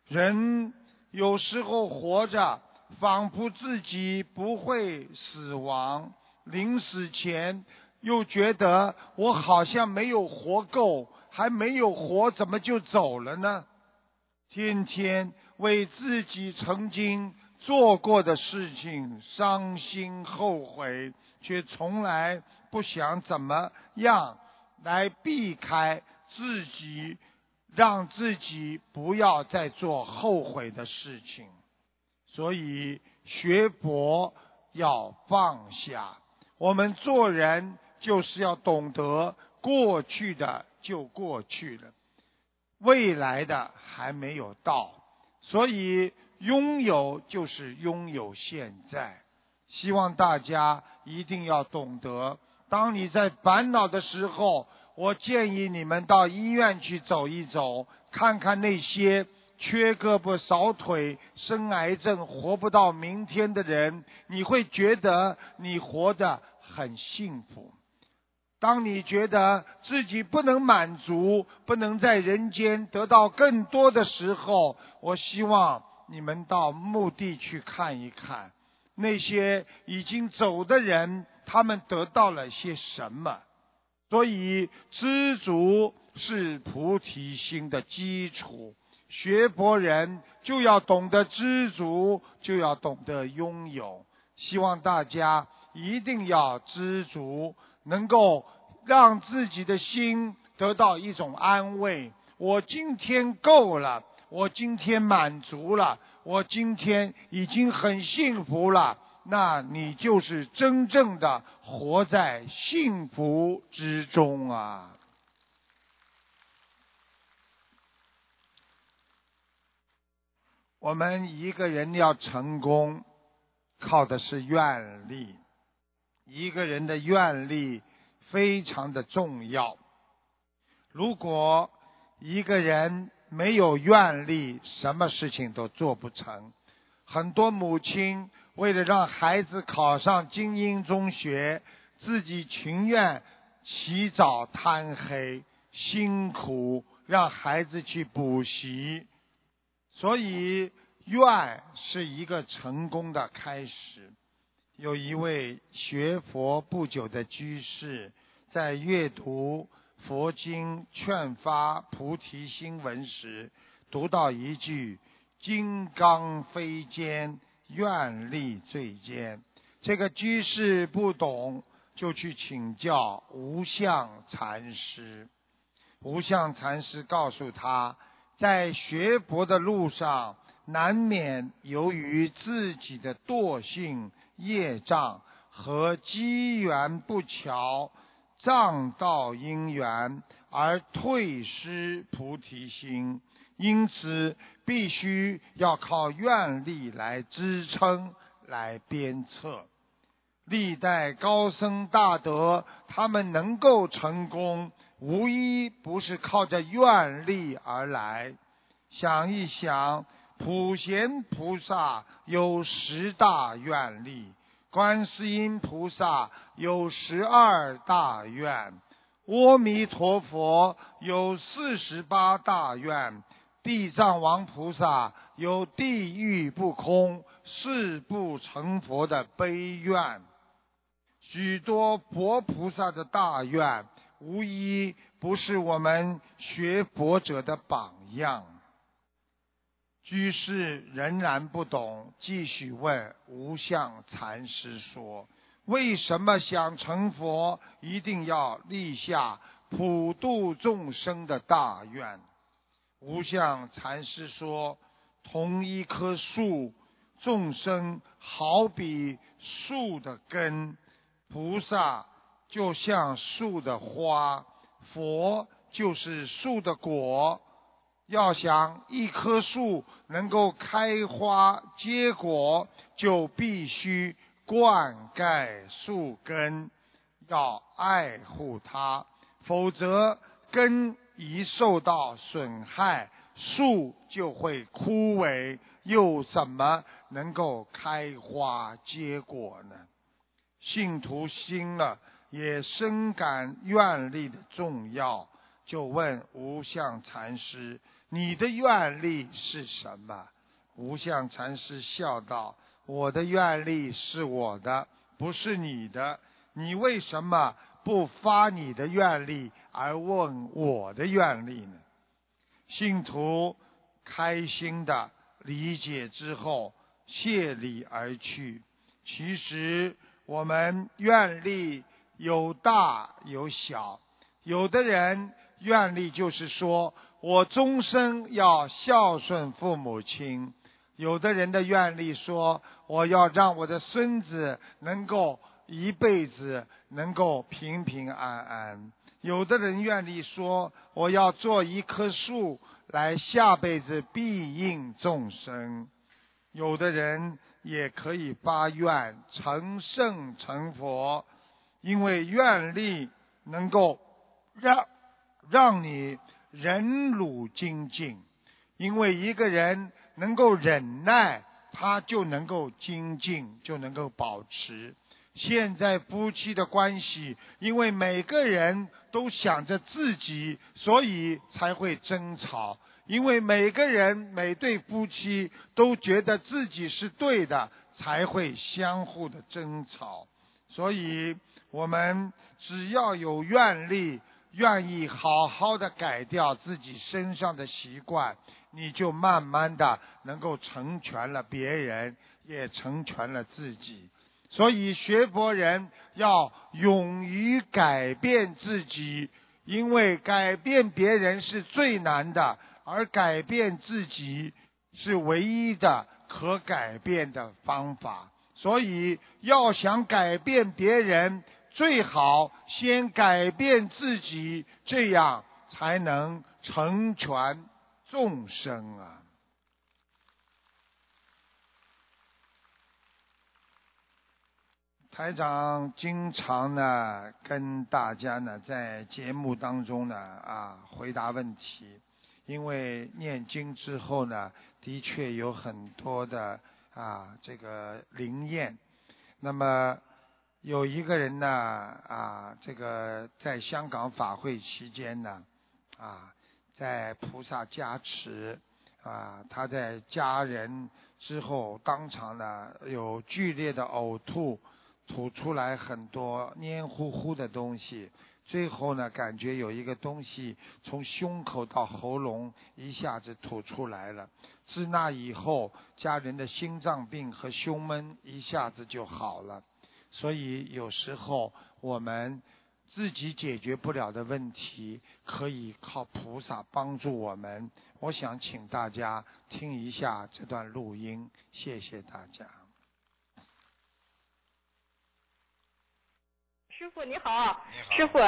人有时候活着，仿佛自己不会死亡，临死前又觉得我好像没有活够。还没有活，怎么就走了呢？天天为自己曾经做过的事情伤心后悔，却从来不想怎么样来避开自己，让自己不要再做后悔的事情。所以学佛要放下，我们做人就是要懂得过去的。就过去了，未来的还没有到，所以拥有就是拥有现在。希望大家一定要懂得，当你在烦恼的时候，我建议你们到医院去走一走，看看那些缺胳膊少腿、生癌症活不到明天的人，你会觉得你活得很幸福。当你觉得自己不能满足，不能在人间得到更多的时候，我希望你们到墓地去看一看，那些已经走的人，他们得到了些什么。所以，知足是菩提心的基础。学佛人就要懂得知足，就要懂得拥有。希望大家一定要知足。能够让自己的心得到一种安慰。我今天够了，我今天满足了，我今天已经很幸福了。那你就是真正的活在幸福之中啊！我们一个人要成功，靠的是愿力。一个人的愿力非常的重要。如果一个人没有愿力，什么事情都做不成。很多母亲为了让孩子考上精英中学，自己情愿起早贪黑，辛苦让孩子去补习。所以，愿是一个成功的开始。有一位学佛不久的居士，在阅读佛经劝发菩提心文时，读到一句“金刚非坚，愿力最坚”。这个居士不懂，就去请教无相禅师。无相禅师告诉他，在学佛的路上，难免由于自己的惰性。业障和机缘不巧，障道因缘而退失菩提心，因此必须要靠愿力来支撑、来鞭策。历代高僧大德，他们能够成功，无一不是靠着愿力而来。想一想。普贤菩萨有十大愿力，观世音菩萨有十二大愿，阿弥陀佛有四十八大愿，地藏王菩萨有地狱不空、誓不成佛的悲愿，许多佛菩萨的大愿，无一不是我们学佛者的榜样。居士仍然不懂，继续问无相禅师说：“为什么想成佛，一定要立下普度众生的大愿？”无相禅师说：“同一棵树，众生好比树的根，菩萨就像树的花，佛就是树的果。”要想一棵树能够开花结果，就必须灌溉树根，要爱护它，否则根一受到损害，树就会枯萎，又怎么能够开花结果呢？信徒心了，也深感愿力的重要，就问无相禅师。你的愿力是什么？无相禅师笑道：“我的愿力是我的，不是你的。你为什么不发你的愿力，而问我的愿力呢？”信徒开心的理解之后，谢礼而去。其实我们愿力有大有小，有的人愿力就是说。我终生要孝顺父母亲。有的人的愿力说，我要让我的孙子能够一辈子能够平平安安。有的人愿力说，我要做一棵树，来下辈子庇应众生。有的人也可以发愿成圣成佛，因为愿力能够让让你。忍辱精进，因为一个人能够忍耐，他就能够精进，就能够保持。现在夫妻的关系，因为每个人都想着自己，所以才会争吵。因为每个人每对夫妻都觉得自己是对的，才会相互的争吵。所以，我们只要有愿力，愿意好好的改掉自己身上的习惯，你就慢慢的能够成全了别人，也成全了自己。所以学佛人要勇于改变自己，因为改变别人是最难的，而改变自己是唯一的可改变的方法。所以要想改变别人，最好先改变自己，这样才能成全众生啊。台长经常呢跟大家呢在节目当中呢啊回答问题，因为念经之后呢的确有很多的啊这个灵验。那么有一个人呢啊这个在香港法会期间呢啊在菩萨加持啊他在家人之后当场呢有剧烈的呕吐。吐出来很多黏糊糊的东西，最后呢，感觉有一个东西从胸口到喉咙一下子吐出来了。自那以后，家人的心脏病和胸闷一下子就好了。所以有时候我们自己解决不了的问题，可以靠菩萨帮助我们。我想请大家听一下这段录音，谢谢大家。师傅你好，师傅，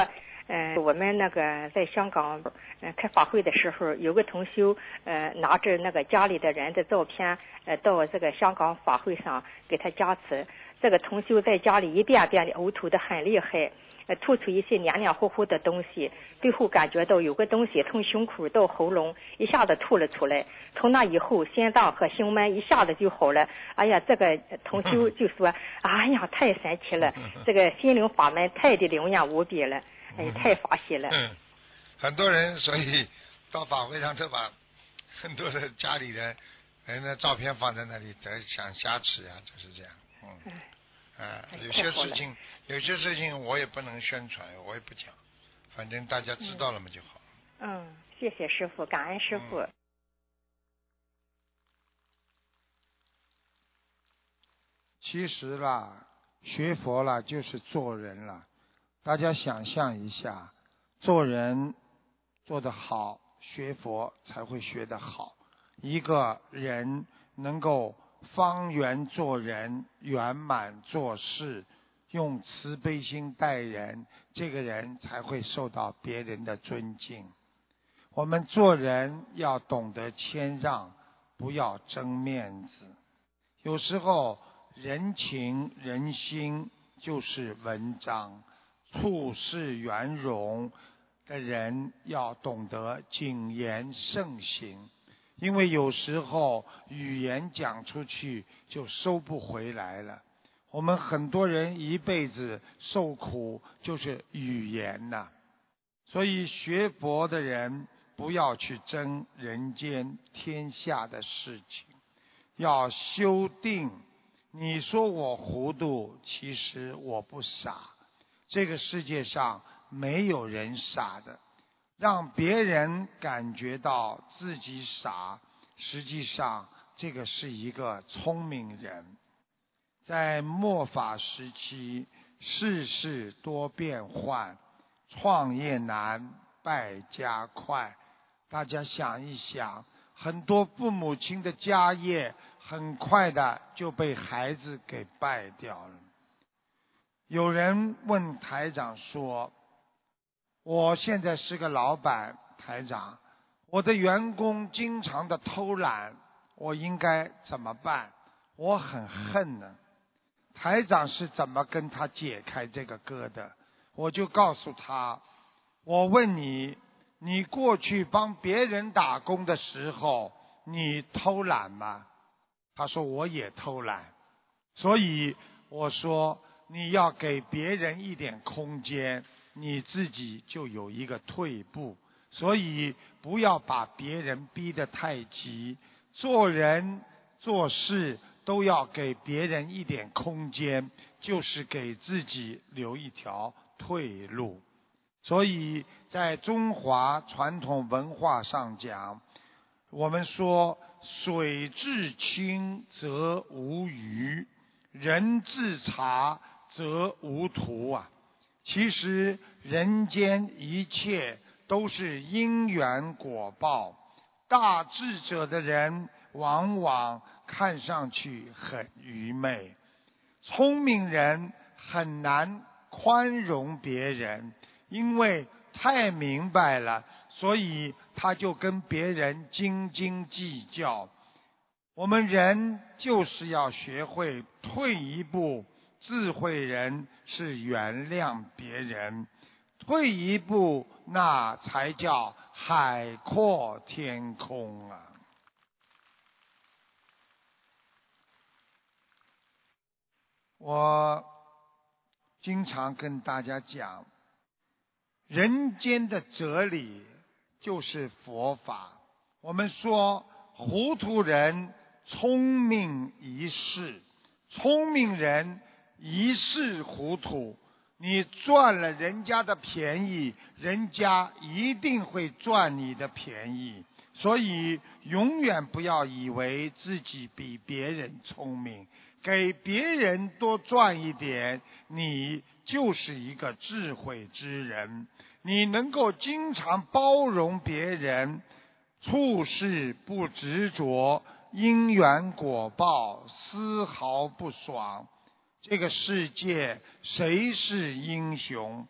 嗯，我们那个在香港嗯开法会的时候，有个同修呃拿着那个家里的人的照片呃到这个香港法会上给他加持，这个同修在家里一遍遍的呕吐的很厉害。呃吐出一些黏黏糊糊的东西，最后感觉到有个东西从胸口到喉咙一下子吐了出来。从那以后，心脏和胸闷一下子就好了。哎呀，这个同修就说：“哎呀，太神奇了！这个心灵法门太的灵验无比了，哎，太法喜了。”嗯，很多人所以到法会上都把很多的家里人人的照片放在那里，在想加持呀，就是这样。嗯。啊，有些事情，有些事情我也不能宣传，我也不讲，反正大家知道了嘛就好。嗯，谢谢师傅，感恩师傅。其实啦，学佛啦就是做人啦。大家想象一下，做人做得好，学佛才会学得好。一个人能够。方圆做人，圆满做事，用慈悲心待人，这个人才会受到别人的尊敬。我们做人要懂得谦让，不要争面子。有时候人情人心就是文章，处事圆融的人要懂得谨言慎行。因为有时候语言讲出去就收不回来了，我们很多人一辈子受苦就是语言呐，所以学佛的人不要去争人间天下的事情，要修定。你说我糊涂，其实我不傻，这个世界上没有人傻的。让别人感觉到自己傻，实际上这个是一个聪明人。在末法时期，世事多变幻，创业难，败家快。大家想一想，很多父母亲的家业很快的就被孩子给败掉了。有人问台长说。我现在是个老板，台长，我的员工经常的偷懒，我应该怎么办？我很恨呢。台长是怎么跟他解开这个疙瘩？我就告诉他，我问你，你过去帮别人打工的时候，你偷懒吗？他说我也偷懒，所以我说你要给别人一点空间，你自己就有一个退步。所以不要把别人逼得太急，做人做事都要给别人一点空间，就是给自己留一条退路。所以在中华传统文化上讲，我们说。水至清则无鱼，人至察则无徒啊！其实人间一切都是因缘果报。大智者的人往往看上去很愚昧，聪明人很难宽容别人，因为太明白了。所以他就跟别人斤斤计较。我们人就是要学会退一步，智慧人是原谅别人，退一步那才叫海阔天空啊！我经常跟大家讲，人间的哲理。就是佛法。我们说，糊涂人聪明一世，聪明人一世糊涂。你赚了人家的便宜，人家一定会赚你的便宜。所以，永远不要以为自己比别人聪明，给别人多赚一点，你就是一个智慧之人。你能够经常包容别人，处事不执着，因缘果报丝毫不爽。这个世界谁是英雄？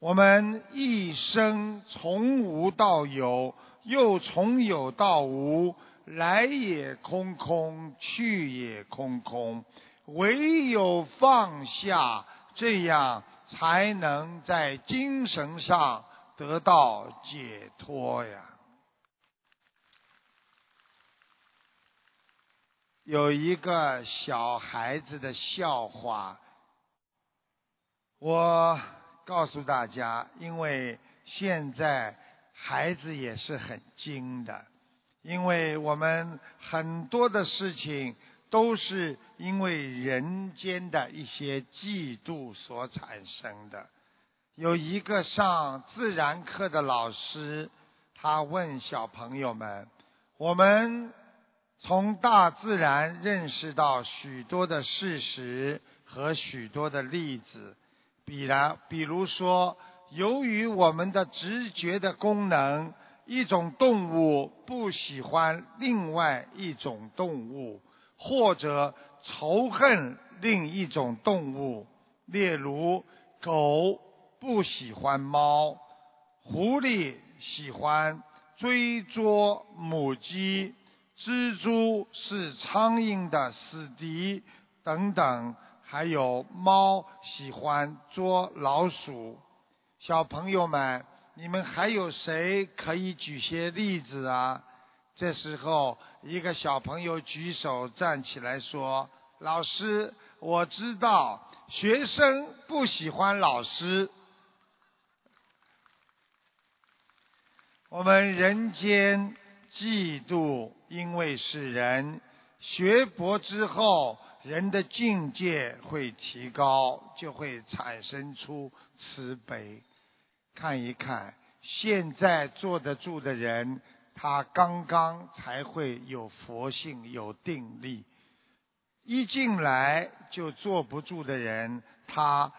我们一生从无到有，又从有到无，来也空空，去也空空。唯有放下，这样。才能在精神上得到解脱呀。有一个小孩子的笑话，我告诉大家，因为现在孩子也是很精的，因为我们很多的事情。都是因为人间的一些嫉妒所产生的。有一个上自然课的老师，他问小朋友们：“我们从大自然认识到许多的事实和许多的例子，比然，比如说，由于我们的直觉的功能，一种动物不喜欢另外一种动物。”或者仇恨另一种动物，例如狗不喜欢猫，狐狸喜欢追捉母鸡，蜘蛛是苍蝇的死敌等等，还有猫喜欢捉老鼠。小朋友们，你们还有谁可以举些例子啊？这时候，一个小朋友举手站起来说：“老师，我知道学生不喜欢老师。我们人间嫉妒，因为是人学佛之后，人的境界会提高，就会产生出慈悲。看一看，现在坐得住的人。”他刚刚才会有佛性、有定力，一进来就坐不住的人，他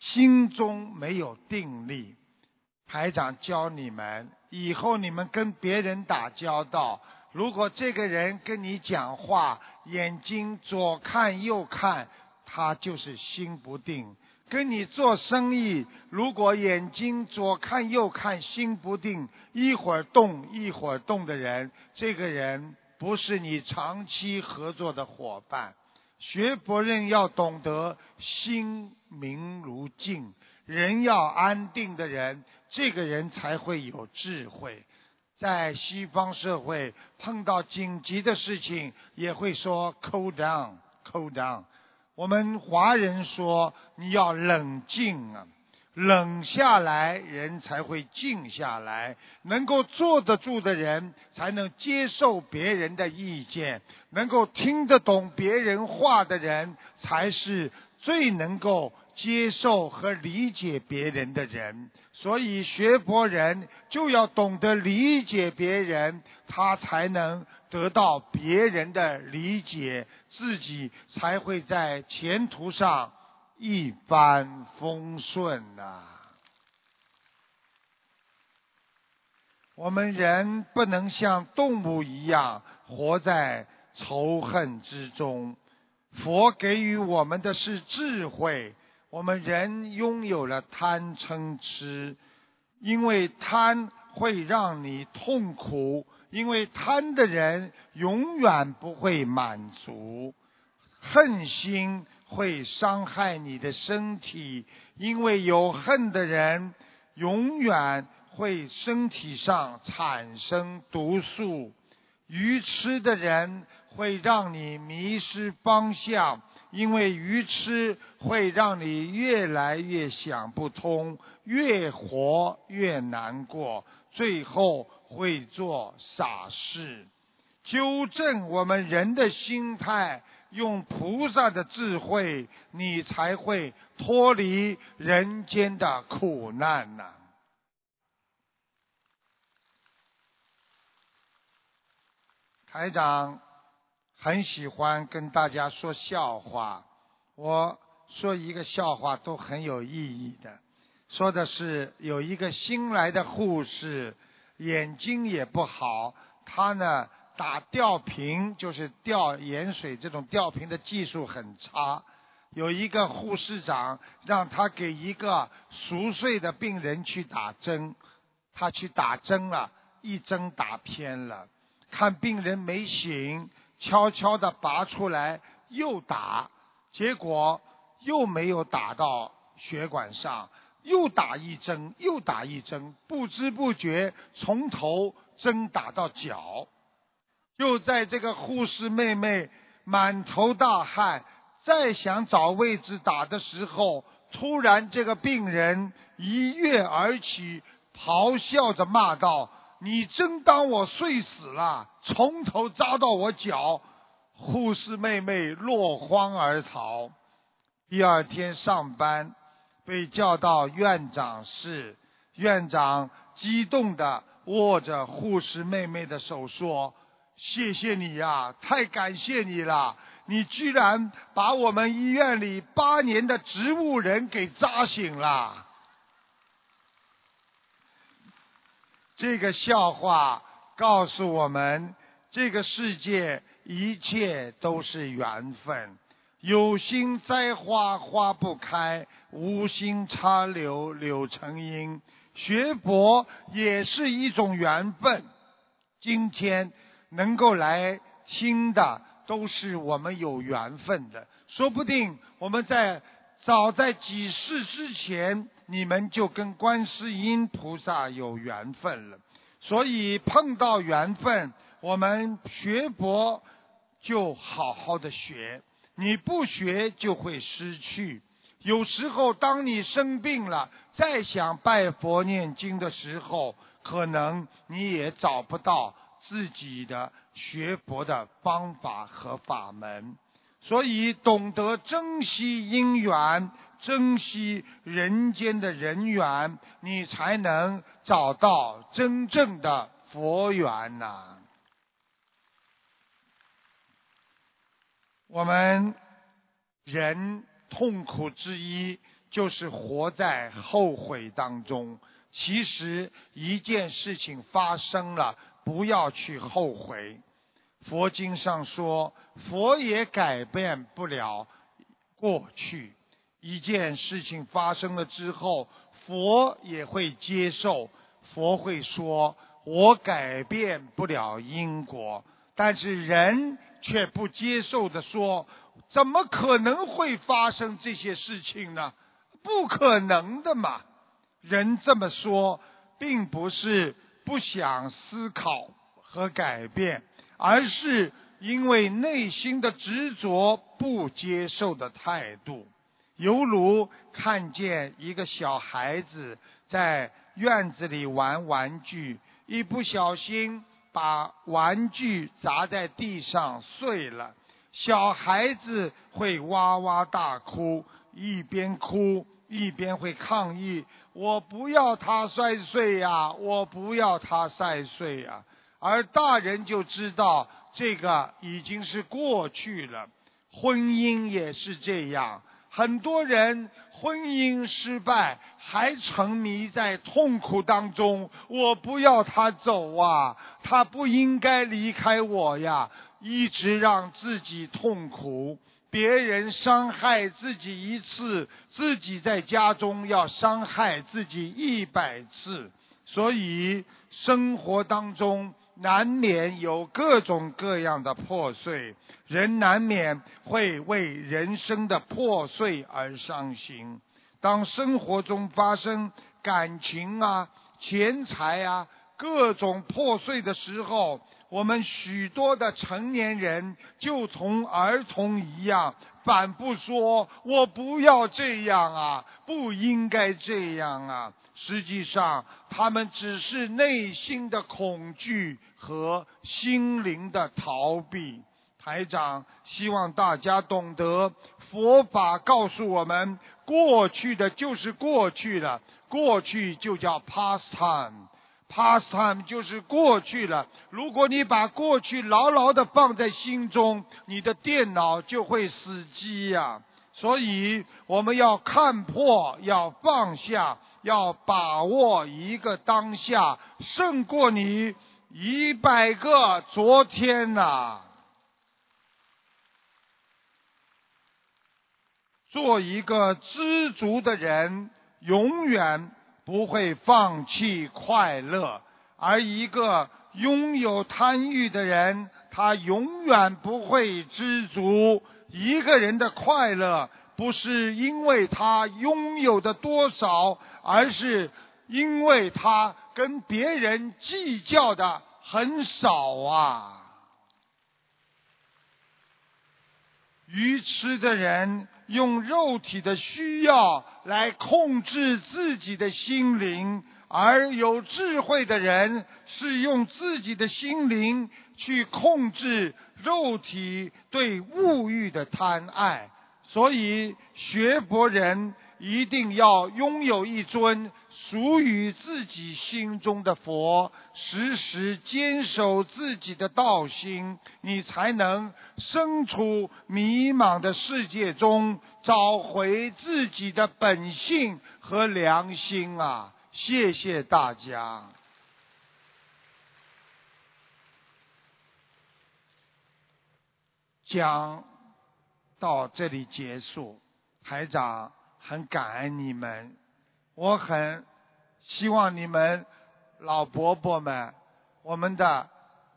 心中没有定力。台长教你们，以后你们跟别人打交道，如果这个人跟你讲话，眼睛左看右看，他就是心不定。跟你做生意，如果眼睛左看右看，心不定，一会儿动一会儿动的人，这个人不是你长期合作的伙伴。学佛人要懂得心明如镜，人要安定的人，这个人才会有智慧。在西方社会碰到紧急的事情，也会说 “cool down”，“cool down”。我们华人说你要冷静啊，冷下来人才会静下来。能够坐得住的人，才能接受别人的意见；能够听得懂别人话的人，才是最能够接受和理解别人的人。所以学佛人就要懂得理解别人，他才能得到别人的理解，自己才会在前途上一帆风顺呐。我们人不能像动物一样活在仇恨之中，佛给予我们的是智慧。我们人拥有了贪嗔痴，因为贪会让你痛苦，因为贪的人永远不会满足，恨心会伤害你的身体，因为有恨的人永远会身体上产生毒素，愚痴的人会让你迷失方向。因为愚痴会让你越来越想不通，越活越难过，最后会做傻事。纠正我们人的心态，用菩萨的智慧，你才会脱离人间的苦难呐。台长。很喜欢跟大家说笑话，我说一个笑话都很有意义的。说的是有一个新来的护士，眼睛也不好，他呢打吊瓶就是吊盐水这种吊瓶的技术很差。有一个护士长让他给一个熟睡的病人去打针，他去打针了，一针打偏了，看病人没醒。悄悄地拔出来，又打，结果又没有打到血管上，又打一针，又打一针，不知不觉从头针打到脚。就在这个护士妹妹满头大汗，再想找位置打的时候，突然这个病人一跃而起，咆哮着骂道。你真当我睡死了？从头扎到我脚，护士妹妹落荒而逃。第二天上班，被叫到院长室，院长激动地握着护士妹妹的手说：“谢谢你呀，太感谢你了！你居然把我们医院里八年的植物人给扎醒了。”这个笑话告诉我们，这个世界一切都是缘分。有心栽花花不开，无心插柳柳成荫。学佛也是一种缘分。今天能够来听的，都是我们有缘分的。说不定我们在早在几世之前。你们就跟观世音菩萨有缘分了，所以碰到缘分，我们学佛就好好的学，你不学就会失去。有时候当你生病了，再想拜佛念经的时候，可能你也找不到自己的学佛的方法和法门，所以懂得珍惜因缘。珍惜人间的人缘，你才能找到真正的佛缘呐。我们人痛苦之一就是活在后悔当中。其实一件事情发生了，不要去后悔。佛经上说，佛也改变不了过去。一件事情发生了之后，佛也会接受，佛会说：“我改变不了因果。”但是人却不接受的说：“怎么可能会发生这些事情呢？不可能的嘛！”人这么说，并不是不想思考和改变，而是因为内心的执着、不接受的态度，犹如看见一个小孩子在院子里玩玩具，一不小心把玩具砸在地上碎了，小孩子会哇哇大哭，一边哭一边会抗议。我不要他摔碎呀，我不要他摔碎呀。而大人就知道这个已经是过去了，婚姻也是这样。很多人婚姻失败，还沉迷在痛苦当中。我不要他走啊，他不应该离开我呀，一直让自己痛苦。别人伤害自己一次，自己在家中要伤害自己一百次，所以生活当中难免有各种各样的破碎，人难免会为人生的破碎而伤心。当生活中发生感情啊、钱财啊各种破碎的时候，我们许多的成年人就从儿童一样，反复说：“我不要这样啊，不应该这样啊。”实际上，他们只是内心的恐惧和心灵的逃避。台长希望大家懂得，佛法告诉我们：过去的就是过去了，过去就叫 past time。Past time 就是过去了。如果你把过去牢牢的放在心中，你的电脑就会死机呀。所以我们要看破，要放下，要把握一个当下，胜过你一百个昨天呐。做一个知足的人，永远。不会放弃快乐，而一个拥有贪欲的人，他永远不会知足。一个人的快乐，不是因为他拥有的多少，而是因为他跟别人计较的很少啊。愚痴的人用肉体的需要。来控制自己的心灵，而有智慧的人是用自己的心灵去控制肉体对物欲的贪爱。所以，学佛人一定要拥有一尊属于自己心中的佛，时时坚守自己的道心，你才能身处迷茫的世界中。找回自己的本性和良心啊！谢谢大家。讲到这里结束，台长很感恩你们，我很希望你们老伯伯们，我们的。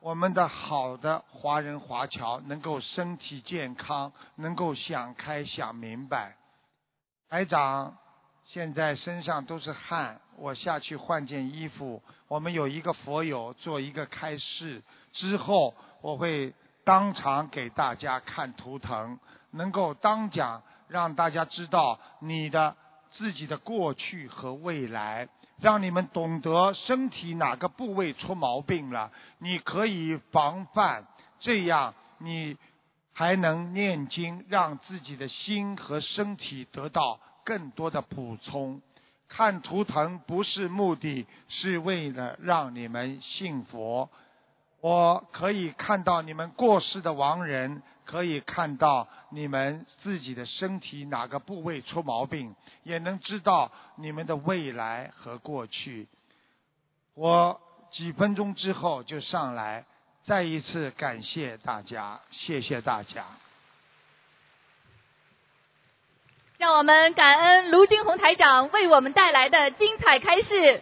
我们的好的华人华侨能够身体健康，能够想开想明白。台长现在身上都是汗，我下去换件衣服。我们有一个佛友做一个开示，之后我会当场给大家看图腾，能够当讲让大家知道你的自己的过去和未来。让你们懂得身体哪个部位出毛病了，你可以防范，这样你还能念经，让自己的心和身体得到更多的补充。看图腾不是目的，是为了让你们信佛。我可以看到你们过世的亡人。可以看到你们自己的身体哪个部位出毛病，也能知道你们的未来和过去。我几分钟之后就上来，再一次感谢大家，谢谢大家。让我们感恩卢金红台长为我们带来的精彩开示。